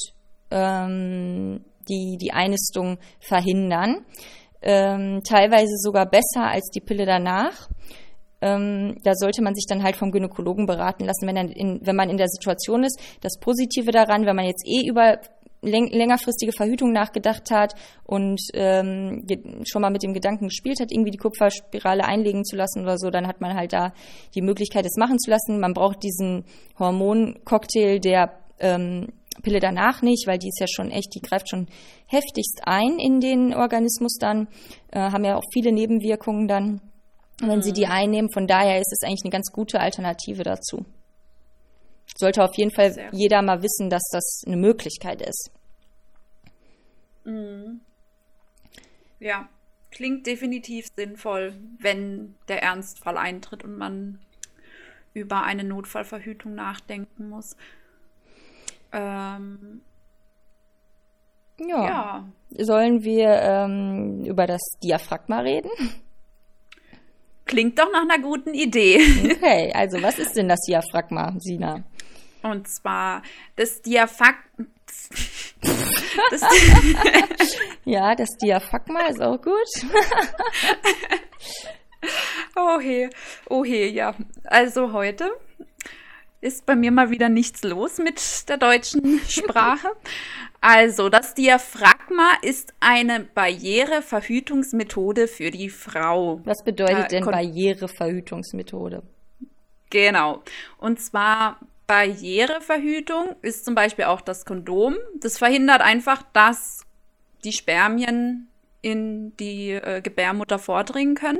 ähm, die, die Einnistung verhindern ähm, teilweise sogar besser als die Pille danach. Ähm, da sollte man sich dann halt vom Gynäkologen beraten lassen, wenn, in, wenn man in der Situation ist. Das Positive daran, wenn man jetzt eh über läng längerfristige Verhütung nachgedacht hat und ähm, schon mal mit dem Gedanken gespielt hat, irgendwie die Kupferspirale einlegen zu lassen oder so, dann hat man halt da die Möglichkeit, es machen zu lassen. Man braucht diesen Hormoncocktail, der ähm, Pille danach nicht, weil die ist ja schon echt, die greift schon heftigst ein in den Organismus dann, äh, haben ja auch viele Nebenwirkungen dann, wenn mhm. sie die einnehmen. Von daher ist es eigentlich eine ganz gute Alternative dazu. Sollte auf jeden Fall Sehr jeder mal wissen, dass das eine Möglichkeit ist. Mhm. Ja, klingt definitiv sinnvoll, wenn der Ernstfall eintritt und man über eine Notfallverhütung nachdenken muss. Ähm, ja. ja. Sollen wir ähm, über das Diaphragma reden? Klingt doch nach einer guten Idee. Okay, also was ist denn das Diaphragma, Sina? Und zwar das Diaphragma. das ja, das Diaphragma ist auch gut. oh he, oh he, ja. Also heute ist bei mir mal wieder nichts los mit der deutschen Sprache. Also, das Diaphragma ist eine Barriereverhütungsmethode für die Frau. Was bedeutet denn Barriereverhütungsmethode? Genau. Und zwar Barriereverhütung ist zum Beispiel auch das Kondom. Das verhindert einfach, dass die Spermien in die äh, Gebärmutter vordringen können.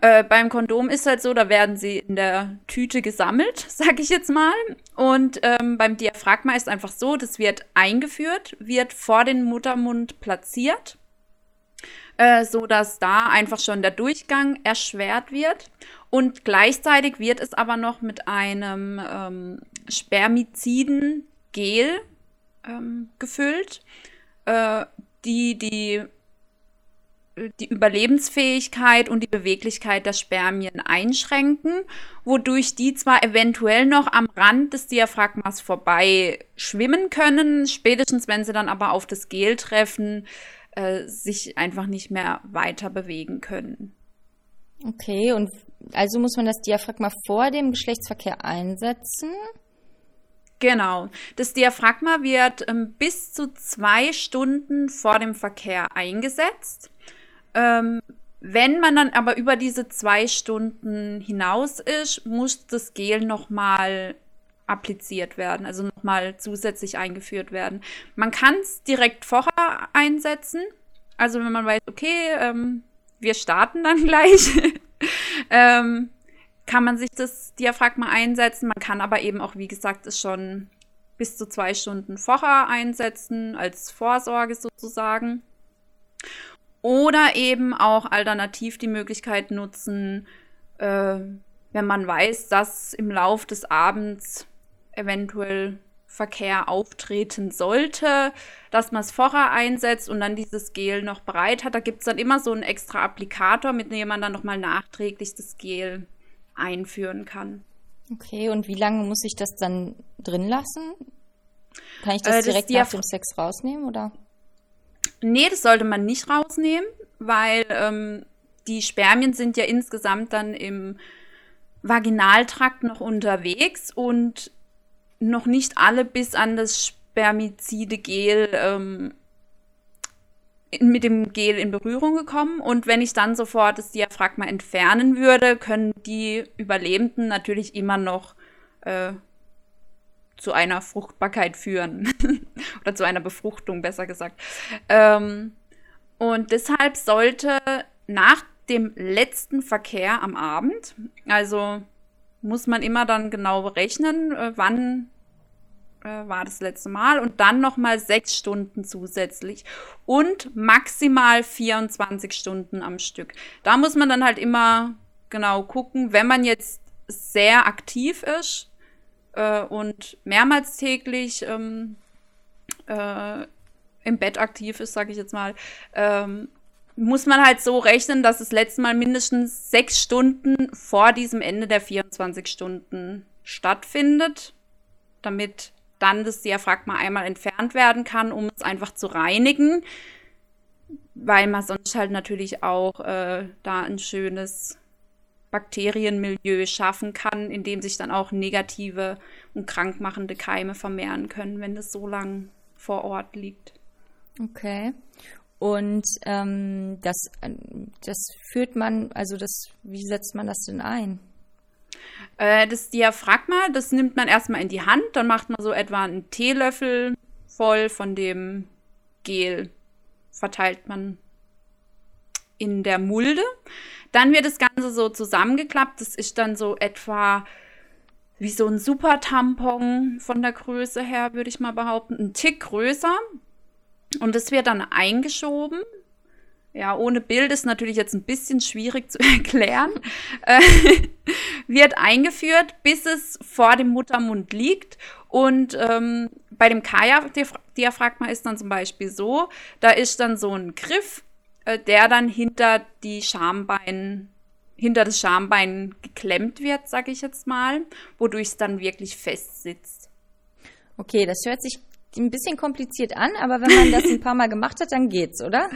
Äh, beim Kondom ist halt so, da werden sie in der Tüte gesammelt, sag ich jetzt mal. Und ähm, beim Diaphragma ist einfach so, das wird eingeführt, wird vor den Muttermund platziert, äh, so dass da einfach schon der Durchgang erschwert wird. Und gleichzeitig wird es aber noch mit einem ähm, Spermiziden-Gel ähm, gefüllt, äh, die die die Überlebensfähigkeit und die Beweglichkeit der Spermien einschränken, wodurch die zwar eventuell noch am Rand des Diaphragmas vorbei schwimmen können, spätestens wenn sie dann aber auf das Gel treffen, äh, sich einfach nicht mehr weiter bewegen können. Okay, und also muss man das Diaphragma vor dem Geschlechtsverkehr einsetzen? Genau. Das Diaphragma wird ähm, bis zu zwei Stunden vor dem Verkehr eingesetzt. Ähm, wenn man dann aber über diese zwei Stunden hinaus ist, muss das Gel nochmal appliziert werden, also nochmal zusätzlich eingeführt werden. Man kann es direkt vorher einsetzen. Also wenn man weiß, okay, ähm, wir starten dann gleich, ähm, kann man sich das Diaphragma einsetzen. Man kann aber eben auch, wie gesagt, es schon bis zu zwei Stunden vorher einsetzen, als Vorsorge sozusagen. Oder eben auch alternativ die Möglichkeit nutzen, äh, wenn man weiß, dass im Lauf des Abends eventuell Verkehr auftreten sollte, dass man es vorher einsetzt und dann dieses Gel noch bereit hat. Da gibt es dann immer so einen extra Applikator, mit dem man dann nochmal nachträglich das Gel einführen kann. Okay, und wie lange muss ich das dann drin lassen? Kann ich das, äh, das direkt nach dem Sex rausnehmen, oder? Nee, das sollte man nicht rausnehmen, weil ähm, die Spermien sind ja insgesamt dann im Vaginaltrakt noch unterwegs und noch nicht alle bis an das spermizide Gel ähm, mit dem Gel in Berührung gekommen. Und wenn ich dann sofort das Diaphragma entfernen würde, können die Überlebenden natürlich immer noch äh, zu einer Fruchtbarkeit führen. Oder zu einer Befruchtung, besser gesagt. Ähm, und deshalb sollte nach dem letzten Verkehr am Abend, also muss man immer dann genau berechnen, äh, wann äh, war das letzte Mal und dann nochmal sechs Stunden zusätzlich und maximal 24 Stunden am Stück. Da muss man dann halt immer genau gucken, wenn man jetzt sehr aktiv ist äh, und mehrmals täglich ähm, äh, im Bett aktiv ist, sage ich jetzt mal, ähm, muss man halt so rechnen, dass das letzte Mal mindestens sechs Stunden vor diesem Ende der 24 Stunden stattfindet, damit dann das Diaphragma einmal entfernt werden kann, um es einfach zu reinigen, weil man sonst halt natürlich auch äh, da ein schönes Bakterienmilieu schaffen kann, in dem sich dann auch negative und krankmachende Keime vermehren können, wenn es so lang vor Ort liegt. Okay. Und ähm, das, das führt man, also das, wie setzt man das denn ein? Äh, das Diaphragma, das nimmt man erstmal in die Hand, dann macht man so etwa einen Teelöffel voll von dem Gel, verteilt man in der Mulde. Dann wird das Ganze so zusammengeklappt. Das ist dann so etwa wie so ein Super-Tampon von der Größe her, würde ich mal behaupten. Ein Tick größer. Und es wird dann eingeschoben. Ja, ohne Bild ist natürlich jetzt ein bisschen schwierig zu erklären. Äh, wird eingeführt, bis es vor dem Muttermund liegt. Und ähm, bei dem Kaya-Diaphragma ist dann zum Beispiel so, da ist dann so ein Griff, der dann hinter die Schambein, hinter das Schambein geklemmt wird, sag ich jetzt mal, wodurch es dann wirklich fest sitzt. Okay, das hört sich ein bisschen kompliziert an, aber wenn man das ein paar Mal gemacht hat, dann geht's, oder?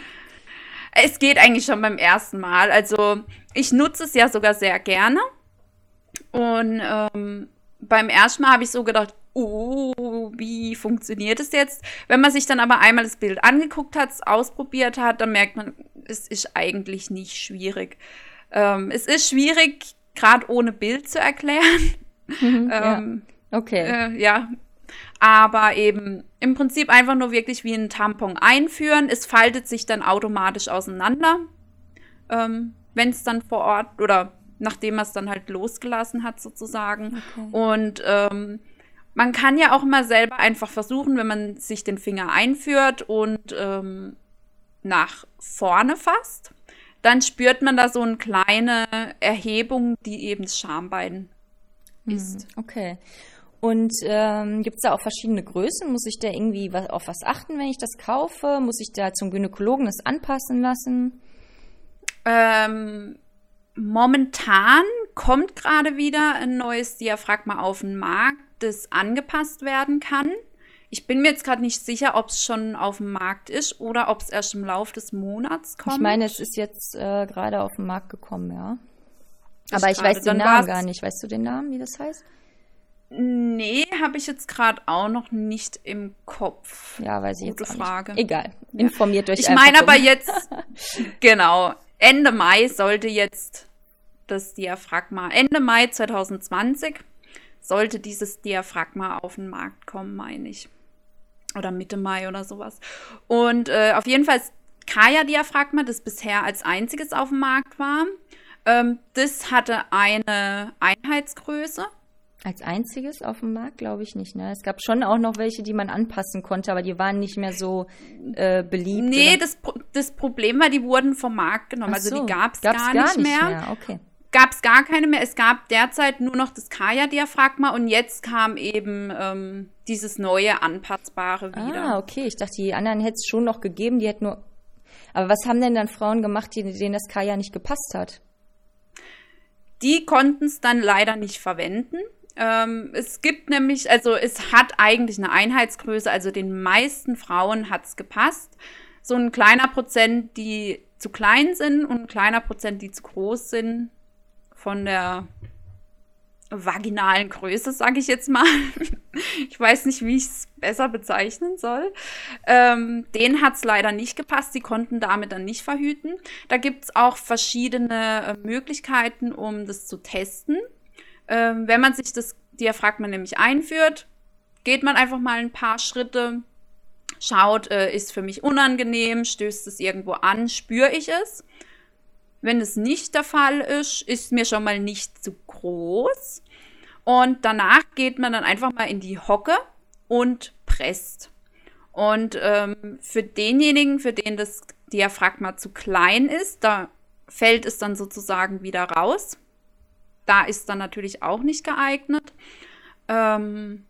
Es geht eigentlich schon beim ersten Mal. Also ich nutze es ja sogar sehr gerne. Und ähm, beim ersten Mal habe ich so gedacht, oh, wie funktioniert es jetzt? Wenn man sich dann aber einmal das Bild angeguckt hat, es ausprobiert hat, dann merkt man, es ist eigentlich nicht schwierig. Ähm, es ist schwierig, gerade ohne Bild zu erklären. Mhm, ähm, ja. Okay. Äh, ja, aber eben im Prinzip einfach nur wirklich wie ein Tampon einführen. Es faltet sich dann automatisch auseinander, ähm, wenn es dann vor Ort oder nachdem man es dann halt losgelassen hat sozusagen. Okay. Und ähm, man kann ja auch mal selber einfach versuchen, wenn man sich den Finger einführt und ähm, nach vorne fasst, dann spürt man da so eine kleine Erhebung, die eben das Schambein hm, ist. Okay. Und ähm, gibt es da auch verschiedene Größen? Muss ich da irgendwie was, auf was achten, wenn ich das kaufe? Muss ich da zum Gynäkologen das anpassen lassen? Ähm, momentan kommt gerade wieder ein neues Diaphragma auf den Markt, das angepasst werden kann. Ich bin mir jetzt gerade nicht sicher, ob es schon auf dem Markt ist oder ob es erst im Laufe des Monats kommt. Ich meine, es ist jetzt äh, gerade auf den Markt gekommen, ja. Aber ich, ich weiß den Namen gar nicht. Weißt du den Namen, wie das heißt? Nee, habe ich jetzt gerade auch noch nicht im Kopf. Ja, weiß ich Gute jetzt Frage. Nicht. Egal, informiert euch Ich meine aber jetzt, genau, Ende Mai sollte jetzt das Diaphragma, Ende Mai 2020 sollte dieses Diaphragma auf den Markt kommen, meine ich. Oder Mitte Mai oder sowas. Und äh, auf jeden Fall Kaya-Diaphragma, das bisher als einziges auf dem Markt war, ähm, das hatte eine Einheitsgröße Als einziges auf dem Markt glaube ich nicht. Ne? Es gab schon auch noch welche, die man anpassen konnte, aber die waren nicht mehr so äh, beliebt. Nee, das, das Problem war, die wurden vom Markt genommen. So. Also die gab es gar, gar, nicht mehr. mehr. Okay. Gab es gar keine mehr. Es gab derzeit nur noch das Kaya-Diaphragma und jetzt kam eben ähm, dieses neue anpassbare wieder. Ah, okay. Ich dachte, die anderen hätte es schon noch gegeben. Die hätten nur. Aber was haben denn dann Frauen gemacht, denen das Kaya nicht gepasst hat? Die konnten es dann leider nicht verwenden. Ähm, es gibt nämlich, also es hat eigentlich eine Einheitsgröße, also den meisten Frauen hat es gepasst. So ein kleiner Prozent, die zu klein sind und ein kleiner Prozent, die zu groß sind von der vaginalen Größe, sage ich jetzt mal. ich weiß nicht, wie ich es besser bezeichnen soll. Ähm, denen hat es leider nicht gepasst. Sie konnten damit dann nicht verhüten. Da gibt es auch verschiedene äh, Möglichkeiten, um das zu testen. Ähm, wenn man sich das Diaphragma nämlich einführt, geht man einfach mal ein paar Schritte, schaut, äh, ist für mich unangenehm, stößt es irgendwo an, spüre ich es. Wenn es nicht der Fall ist, ist mir schon mal nicht zu groß. Und danach geht man dann einfach mal in die Hocke und presst. Und ähm, für denjenigen, für den das Diaphragma zu klein ist, da fällt es dann sozusagen wieder raus. Da ist dann natürlich auch nicht geeignet. Ähm,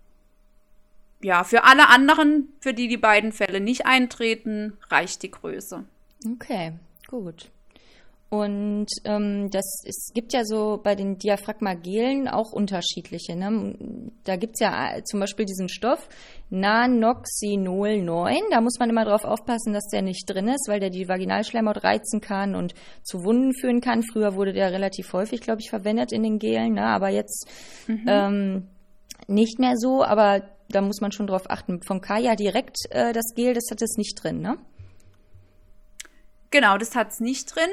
ja, für alle anderen, für die die beiden Fälle nicht eintreten, reicht die Größe. Okay, gut. Und ähm, das, es gibt ja so bei den Diaphragmagelen auch unterschiedliche. Ne? Da gibt's ja äh, zum Beispiel diesen Stoff Nanoxinol 9. Da muss man immer drauf aufpassen, dass der nicht drin ist, weil der die Vaginalschleimhaut reizen kann und zu Wunden führen kann. Früher wurde der relativ häufig, glaube ich, verwendet in den Gelen, ne? aber jetzt mhm. ähm, nicht mehr so. Aber da muss man schon drauf achten. Von Kaya direkt äh, das Gel, das hat es nicht drin, ne? Genau, das hat's nicht drin.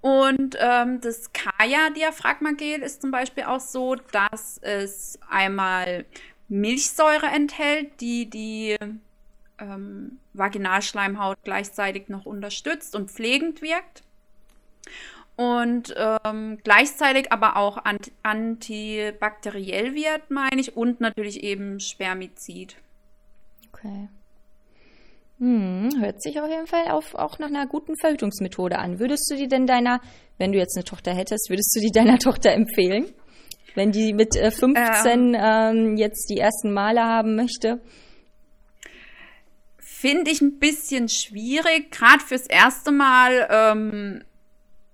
Und ähm, das Kaya-Diaphragmagel ist zum Beispiel auch so, dass es einmal Milchsäure enthält, die die ähm, Vaginalschleimhaut gleichzeitig noch unterstützt und pflegend wirkt. Und ähm, gleichzeitig aber auch ant antibakteriell wird, meine ich, und natürlich eben Spermizid. Okay. Hm, hört sich auf jeden Fall auf, auch nach einer guten Verhütungsmethode an. Würdest du die denn deiner, wenn du jetzt eine Tochter hättest, würdest du die deiner Tochter empfehlen? Wenn die mit äh, 15 ähm, ähm, jetzt die ersten Male haben möchte? Finde ich ein bisschen schwierig, gerade fürs erste Mal. Ähm,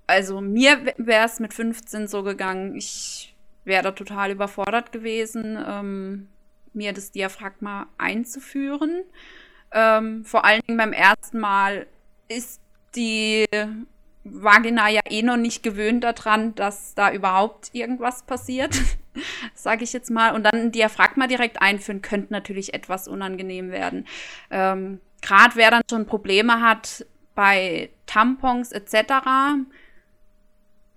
also mir wäre es mit 15 so gegangen, ich wäre da total überfordert gewesen, ähm, mir das Diaphragma einzuführen. Ähm, vor allen Dingen beim ersten Mal ist die Vagina ja eh noch nicht gewöhnt daran, dass da überhaupt irgendwas passiert, sage ich jetzt mal. Und dann ein Diaphragma direkt einführen könnte natürlich etwas unangenehm werden. Ähm, Gerade wer dann schon Probleme hat bei Tampons etc.,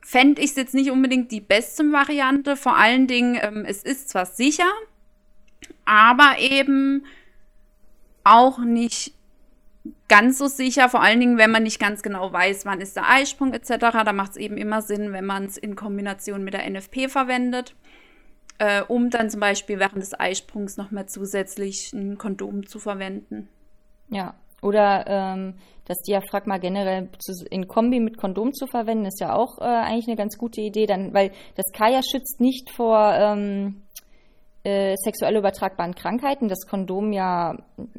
fände ich es jetzt nicht unbedingt die beste Variante. Vor allen Dingen, ähm, es ist zwar sicher, aber eben auch nicht ganz so sicher, vor allen Dingen, wenn man nicht ganz genau weiß, wann ist der Eisprung etc. Da macht es eben immer Sinn, wenn man es in Kombination mit der NFP verwendet, äh, um dann zum Beispiel während des Eisprungs nochmal zusätzlich ein Kondom zu verwenden. Ja, oder ähm, das Diaphragma generell in Kombi mit Kondom zu verwenden, ist ja auch äh, eigentlich eine ganz gute Idee, dann, weil das Kaya schützt nicht vor ähm, äh, sexuell übertragbaren Krankheiten, das Kondom ja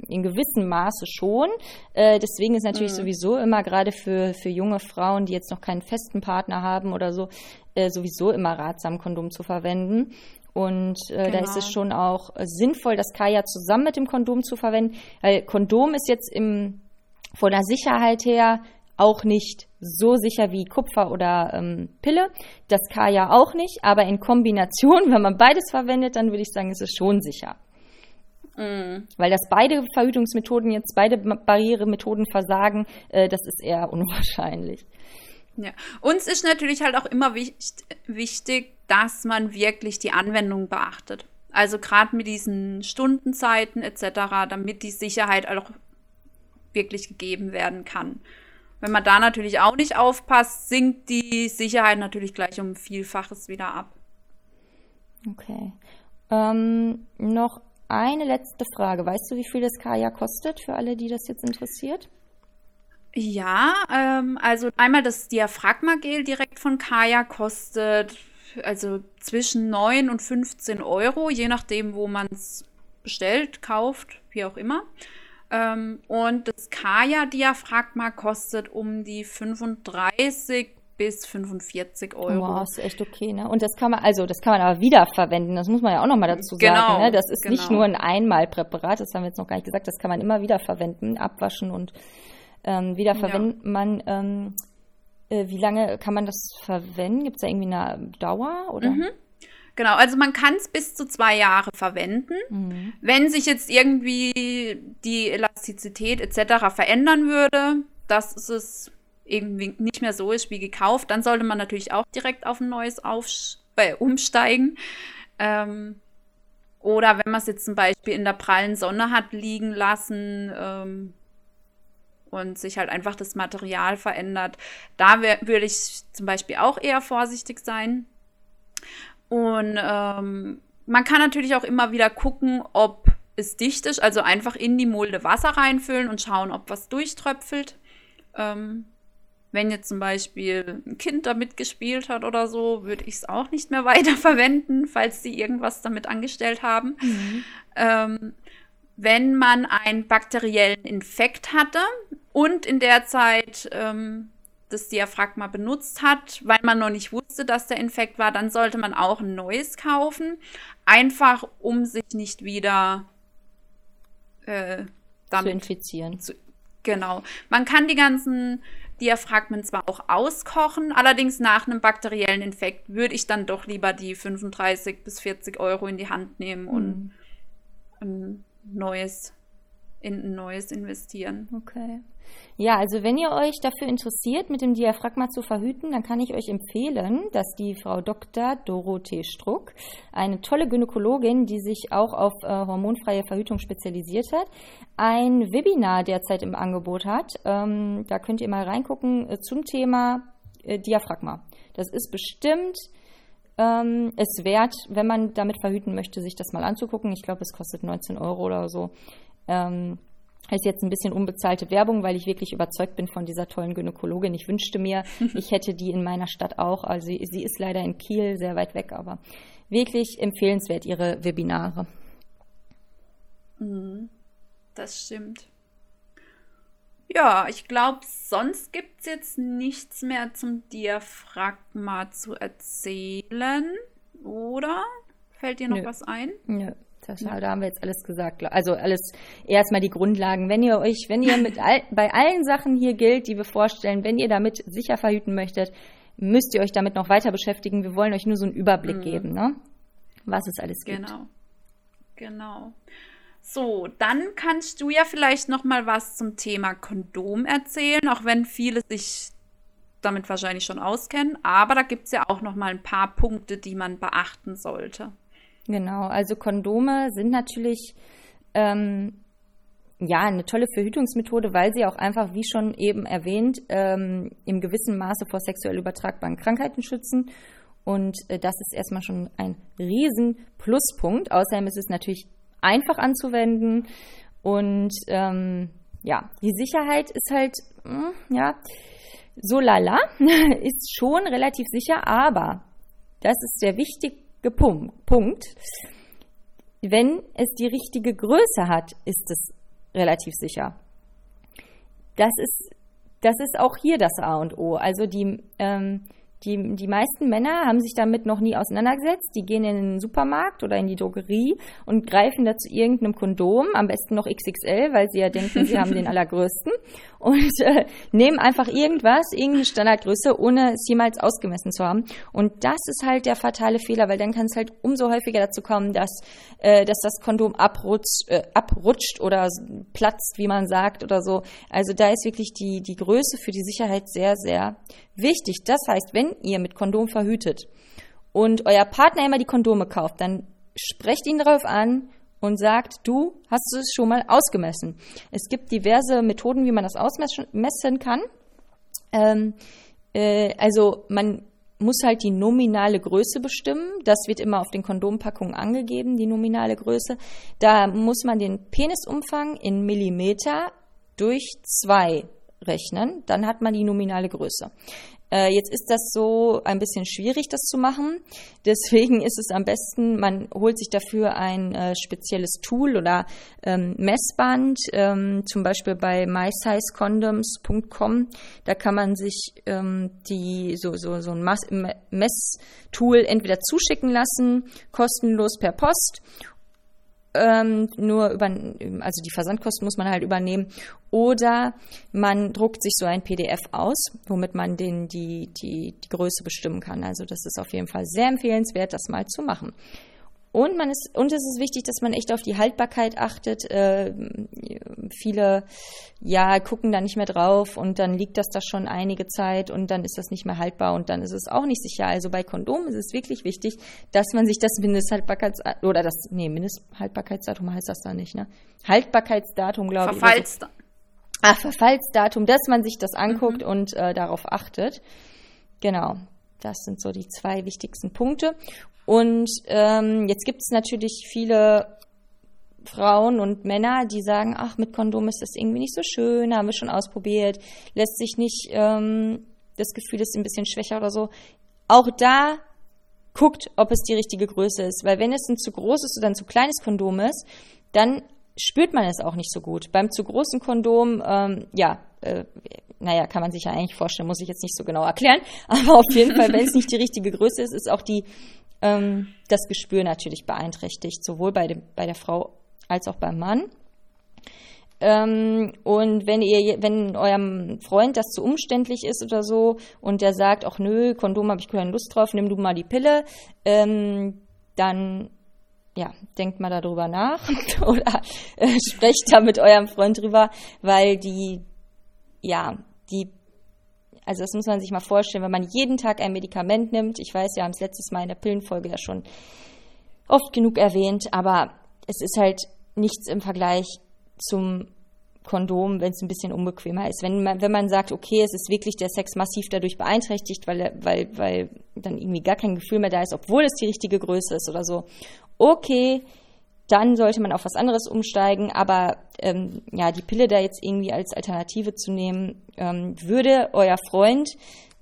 in gewissem Maße schon. Äh, deswegen ist natürlich mhm. sowieso immer gerade für, für junge Frauen, die jetzt noch keinen festen Partner haben oder so, äh, sowieso immer ratsam, Kondom zu verwenden. Und äh, genau. da ist es genau. schon auch sinnvoll, das Kaya zusammen mit dem Kondom zu verwenden, weil Kondom ist jetzt im, von der Sicherheit her auch nicht so sicher wie Kupfer oder ähm, Pille. Das Kaya auch nicht, aber in Kombination, wenn man beides verwendet, dann würde ich sagen, ist es schon sicher. Mm. Weil das beide Verhütungsmethoden jetzt, beide Barrieremethoden versagen, äh, das ist eher unwahrscheinlich. Ja, uns ist natürlich halt auch immer wichtig, wichtig dass man wirklich die Anwendung beachtet. Also gerade mit diesen Stundenzeiten etc., damit die Sicherheit auch wirklich gegeben werden kann. Wenn man da natürlich auch nicht aufpasst, sinkt die Sicherheit natürlich gleich um Vielfaches wieder ab. Okay. Ähm, noch eine letzte Frage. Weißt du, wie viel das Kajak kostet für alle, die das jetzt interessiert? Ja, ähm, also einmal das Diaphragma-Gel direkt von Kaya kostet also zwischen 9 und 15 Euro, je nachdem, wo man es bestellt, kauft, wie auch immer. Ähm, und das Kaya-Diaphragma kostet um die 35 bis 45 Euro. Wow, ist echt okay, ne? Und das kann man, also das kann man aber wiederverwenden, das muss man ja auch nochmal dazu genau, sagen, ne? Das ist genau. nicht nur ein Einmalpräparat, das haben wir jetzt noch gar nicht gesagt, das kann man immer wieder verwenden, abwaschen und ähm, wiederverwenden. Ja. Man, ähm, äh, wie lange kann man das verwenden? Gibt es da irgendwie eine Dauer oder? Mhm. Genau, also man kann es bis zu zwei Jahre verwenden. Mhm. Wenn sich jetzt irgendwie die Elastizität etc. verändern würde, dass es irgendwie nicht mehr so ist wie gekauft, dann sollte man natürlich auch direkt auf ein neues Aufsch äh, umsteigen. Ähm, oder wenn man es jetzt zum Beispiel in der prallen Sonne hat liegen lassen ähm, und sich halt einfach das Material verändert, da würde ich zum Beispiel auch eher vorsichtig sein. Und ähm, man kann natürlich auch immer wieder gucken, ob es dicht ist, also einfach in die Mulde Wasser reinfüllen und schauen, ob was durchtröpfelt. Ähm, wenn jetzt zum Beispiel ein Kind damit gespielt hat oder so, würde ich es auch nicht mehr weiter verwenden, falls sie irgendwas damit angestellt haben. Mhm. Ähm, wenn man einen bakteriellen Infekt hatte und in der Zeit ähm, das Diaphragma benutzt hat, weil man noch nicht wusste, dass der Infekt war, dann sollte man auch ein neues kaufen. Einfach, um sich nicht wieder äh, zu infizieren. Zu, genau. Man kann die ganzen Diaphragmen zwar auch auskochen, allerdings nach einem bakteriellen Infekt würde ich dann doch lieber die 35 bis 40 Euro in die Hand nehmen und mhm. ein neues in ein neues investieren. Okay. Ja, also wenn ihr euch dafür interessiert, mit dem Diaphragma zu verhüten, dann kann ich euch empfehlen, dass die Frau Dr. Dorothee Struck, eine tolle Gynäkologin, die sich auch auf äh, hormonfreie Verhütung spezialisiert hat, ein Webinar derzeit im Angebot hat. Ähm, da könnt ihr mal reingucken äh, zum Thema äh, Diaphragma. Das ist bestimmt ähm, es wert, wenn man damit verhüten möchte, sich das mal anzugucken. Ich glaube, es kostet 19 Euro oder so. Ähm, ist jetzt ein bisschen unbezahlte Werbung, weil ich wirklich überzeugt bin von dieser tollen Gynäkologin. Ich wünschte mir, ich hätte die in meiner Stadt auch. Also sie, sie ist leider in Kiel, sehr weit weg, aber wirklich empfehlenswert ihre Webinare. Mhm. Das stimmt. Ja, ich glaube, sonst gibt es jetzt nichts mehr zum Diaphragma zu erzählen, oder? Fällt dir noch Nö. was ein? Nö. Das, ja. Da haben wir jetzt alles gesagt. Also alles erstmal die Grundlagen. Wenn ihr euch, wenn ihr mit all, bei allen Sachen hier gilt, die wir vorstellen, wenn ihr damit sicher verhüten möchtet, müsst ihr euch damit noch weiter beschäftigen. Wir wollen euch nur so einen Überblick mhm. geben, ne? was es alles gibt. Genau. Genau. So, dann kannst du ja vielleicht noch mal was zum Thema Kondom erzählen, auch wenn viele sich damit wahrscheinlich schon auskennen. Aber da gibt es ja auch noch mal ein paar Punkte, die man beachten sollte. Genau, also Kondome sind natürlich ähm, ja eine tolle Verhütungsmethode, weil sie auch einfach, wie schon eben erwähnt, ähm, im gewissen Maße vor sexuell übertragbaren Krankheiten schützen. Und äh, das ist erstmal schon ein riesen Pluspunkt. Außerdem ist es natürlich einfach anzuwenden und ähm, ja, die Sicherheit ist halt, mh, hm, ja, so lala, ist schon relativ sicher, aber das ist der Punkt. Wenn es die richtige Größe hat, ist es relativ sicher. Das ist, das ist auch hier das A und O. Also die, ähm, die, die meisten Männer haben sich damit noch nie auseinandergesetzt. Die gehen in den Supermarkt oder in die Drogerie und greifen dazu irgendeinem Kondom, am besten noch XXL, weil sie ja denken, sie haben den allergrößten und äh, nehmen einfach irgendwas, irgendeine Standardgröße, ohne es jemals ausgemessen zu haben. Und das ist halt der fatale Fehler, weil dann kann es halt umso häufiger dazu kommen, dass, äh, dass das Kondom abrutscht, äh, abrutscht oder platzt, wie man sagt oder so. Also da ist wirklich die, die Größe für die Sicherheit sehr, sehr wichtig. Das heißt, wenn ihr mit Kondom verhütet und euer Partner immer die Kondome kauft, dann sprecht ihn darauf an und sagt, du hast es schon mal ausgemessen. Es gibt diverse Methoden, wie man das ausmessen kann. Ähm, äh, also man muss halt die nominale Größe bestimmen. Das wird immer auf den Kondompackungen angegeben, die nominale Größe. Da muss man den Penisumfang in Millimeter durch zwei rechnen. Dann hat man die nominale Größe. Äh, jetzt ist das so ein bisschen schwierig, das zu machen. Deswegen ist es am besten, man holt sich dafür ein äh, spezielles Tool oder ähm, Messband, ähm, zum Beispiel bei mysizecondoms.com. Da kann man sich ähm, die so so so ein Messtool entweder zuschicken lassen, kostenlos per Post ähm, nur über, also die Versandkosten muss man halt übernehmen. Oder man druckt sich so ein PDF aus, womit man den, die, die, die Größe bestimmen kann. Also das ist auf jeden Fall sehr empfehlenswert, das mal zu machen. Und man ist, und es ist wichtig, dass man echt auf die Haltbarkeit achtet. Äh, viele, ja, gucken da nicht mehr drauf und dann liegt das da schon einige Zeit und dann ist das nicht mehr haltbar und dann ist es auch nicht sicher. Also bei Kondomen ist es wirklich wichtig, dass man sich das Mindesthaltbarkeits, oder das, nee, Mindesthaltbarkeitsdatum heißt das da nicht, ne? Haltbarkeitsdatum, glaube ich. Verfallsdatum. So. Ach, Verfallsdatum, dass man sich das anguckt mhm. und äh, darauf achtet. Genau. Das sind so die zwei wichtigsten Punkte. Und ähm, jetzt gibt es natürlich viele Frauen und Männer, die sagen, ach, mit Kondom ist das irgendwie nicht so schön, haben wir schon ausprobiert, lässt sich nicht, ähm, das Gefühl ist ein bisschen schwächer oder so. Auch da guckt, ob es die richtige Größe ist, weil wenn es ein zu großes oder ein zu kleines Kondom ist, dann spürt man es auch nicht so gut. Beim zu großen Kondom, ähm, ja, äh, naja, kann man sich ja eigentlich vorstellen, muss ich jetzt nicht so genau erklären, aber auf jeden Fall, wenn es nicht die richtige Größe ist, ist auch die ähm, das Gespür natürlich beeinträchtigt, sowohl bei, dem, bei der Frau als auch beim Mann. Ähm, und wenn ihr, wenn eurem Freund das zu umständlich ist oder so und der sagt, ach nö, Kondom habe ich keine Lust drauf, nimm du mal die Pille, ähm, dann ja, denkt mal darüber nach oder äh, sprecht da mit eurem Freund drüber, weil die, ja, die also das muss man sich mal vorstellen, wenn man jeden Tag ein Medikament nimmt. Ich weiß, wir haben es letztes Mal in der Pillenfolge ja schon oft genug erwähnt, aber es ist halt nichts im Vergleich zum Kondom, wenn es ein bisschen unbequemer ist. Wenn man, wenn man sagt, okay, es ist wirklich der Sex massiv dadurch beeinträchtigt, weil, weil, weil dann irgendwie gar kein Gefühl mehr da ist, obwohl es die richtige Größe ist oder so. Okay, dann sollte man auf was anderes umsteigen. Aber ähm, ja, die Pille da jetzt irgendwie als Alternative zu nehmen, ähm, würde euer Freund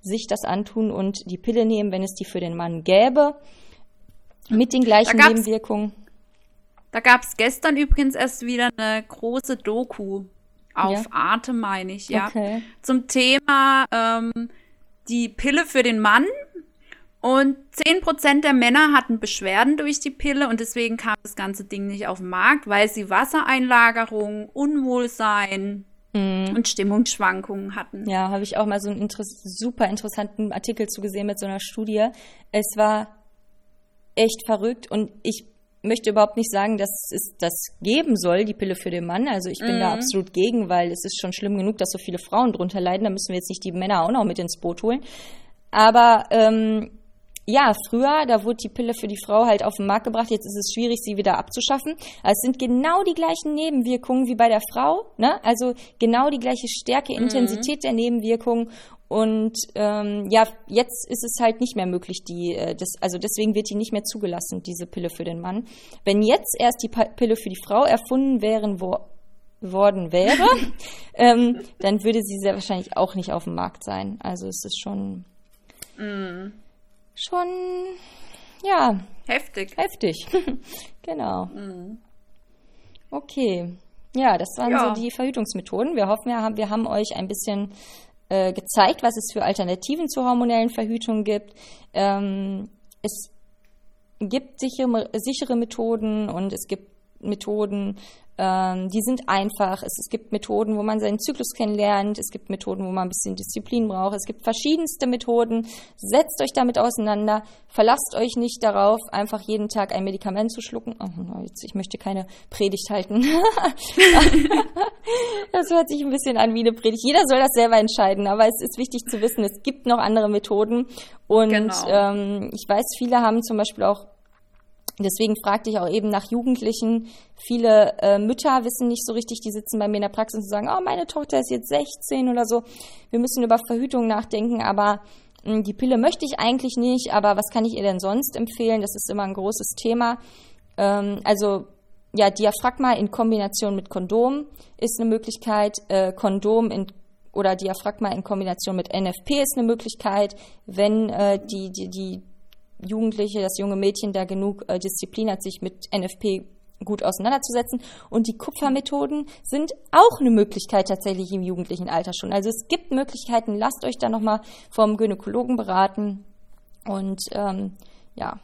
sich das antun und die Pille nehmen, wenn es die für den Mann gäbe, mit den gleichen Nebenwirkungen. Da gab es gestern übrigens erst wieder eine große Doku auf ja. Arte, meine ich, ja. Okay. Zum Thema ähm, die Pille für den Mann und 10% der Männer hatten Beschwerden durch die Pille und deswegen kam das ganze Ding nicht auf den Markt, weil sie Wassereinlagerung, Unwohlsein mm. und Stimmungsschwankungen hatten. Ja, habe ich auch mal so einen inter super interessanten Artikel zugesehen mit so einer Studie. Es war echt verrückt und ich möchte überhaupt nicht sagen, dass es das geben soll, die Pille für den Mann. Also ich bin mm. da mhm. absolut gegen, weil es ist schon schlimm genug, dass so viele Frauen drunter leiden. Da müssen wir jetzt nicht die Männer auch noch mit ins Boot holen. Aber ähm, ja, früher, da wurde die Pille für die Frau halt auf den Markt gebracht. Jetzt ist es schwierig, sie wieder abzuschaffen. es sind genau die gleichen Nebenwirkungen wie bei der Frau. Ne? Also genau die gleiche Stärke, mhm. Intensität der Nebenwirkungen. Und ähm, ja, jetzt ist es halt nicht mehr möglich, die, äh, das, also deswegen wird die nicht mehr zugelassen, diese Pille für den Mann. Wenn jetzt erst die Pille für die Frau erfunden wären, wo, worden wäre, ähm, dann würde sie sehr wahrscheinlich auch nicht auf dem Markt sein. Also es ist schon. Mm schon, ja. Heftig. Heftig. genau. Mhm. Okay. Ja, das waren ja. so die Verhütungsmethoden. Wir hoffen, wir haben, wir haben euch ein bisschen äh, gezeigt, was es für Alternativen zur hormonellen Verhütung gibt. Ähm, es gibt sichere, sichere Methoden und es gibt Methoden, ähm, die sind einfach. Es, es, gibt Methoden, wo man seinen Zyklus kennenlernt. Es gibt Methoden, wo man ein bisschen Disziplin braucht. Es gibt verschiedenste Methoden. Setzt euch damit auseinander. Verlasst euch nicht darauf, einfach jeden Tag ein Medikament zu schlucken. Oh, jetzt, ich möchte keine Predigt halten. das hört sich ein bisschen an wie eine Predigt. Jeder soll das selber entscheiden, aber es ist wichtig zu wissen, es gibt noch andere Methoden. Und genau. ähm, ich weiß, viele haben zum Beispiel auch Deswegen fragte ich auch eben nach Jugendlichen. Viele äh, Mütter wissen nicht so richtig, die sitzen bei mir in der Praxis und sagen, oh, meine Tochter ist jetzt 16 oder so. Wir müssen über Verhütung nachdenken, aber hm, die Pille möchte ich eigentlich nicht, aber was kann ich ihr denn sonst empfehlen? Das ist immer ein großes Thema. Ähm, also ja, Diaphragma in Kombination mit Kondom ist eine Möglichkeit. Äh, Kondom in, oder Diaphragma in Kombination mit NFP ist eine Möglichkeit, wenn äh, die, die, die Jugendliche, das junge Mädchen da genug äh, Disziplin hat, sich mit NFP gut auseinanderzusetzen. Und die Kupfermethoden sind auch eine Möglichkeit tatsächlich im jugendlichen Alter schon. Also es gibt Möglichkeiten, lasst euch da nochmal vom Gynäkologen beraten. Und ähm, ja.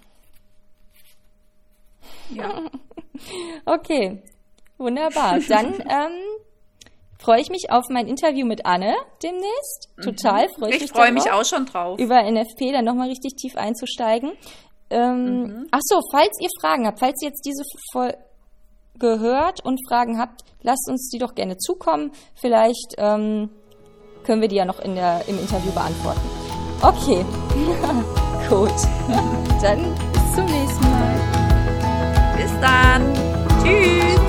Ja. okay, wunderbar. Dann ähm, freue ich mich auf mein Interview mit Anne demnächst. Mhm. Total freue ich, ich mich. Ich freue mich auch schon drauf. Über NFP dann nochmal richtig tief einzusteigen. Ähm, mhm. Ach so, falls ihr Fragen habt, falls ihr jetzt diese Folge gehört und Fragen habt, lasst uns die doch gerne zukommen. Vielleicht ähm, können wir die ja noch in der, im Interview beantworten. Okay, gut. dann bis zum nächsten Mal. Bis dann. Tschüss.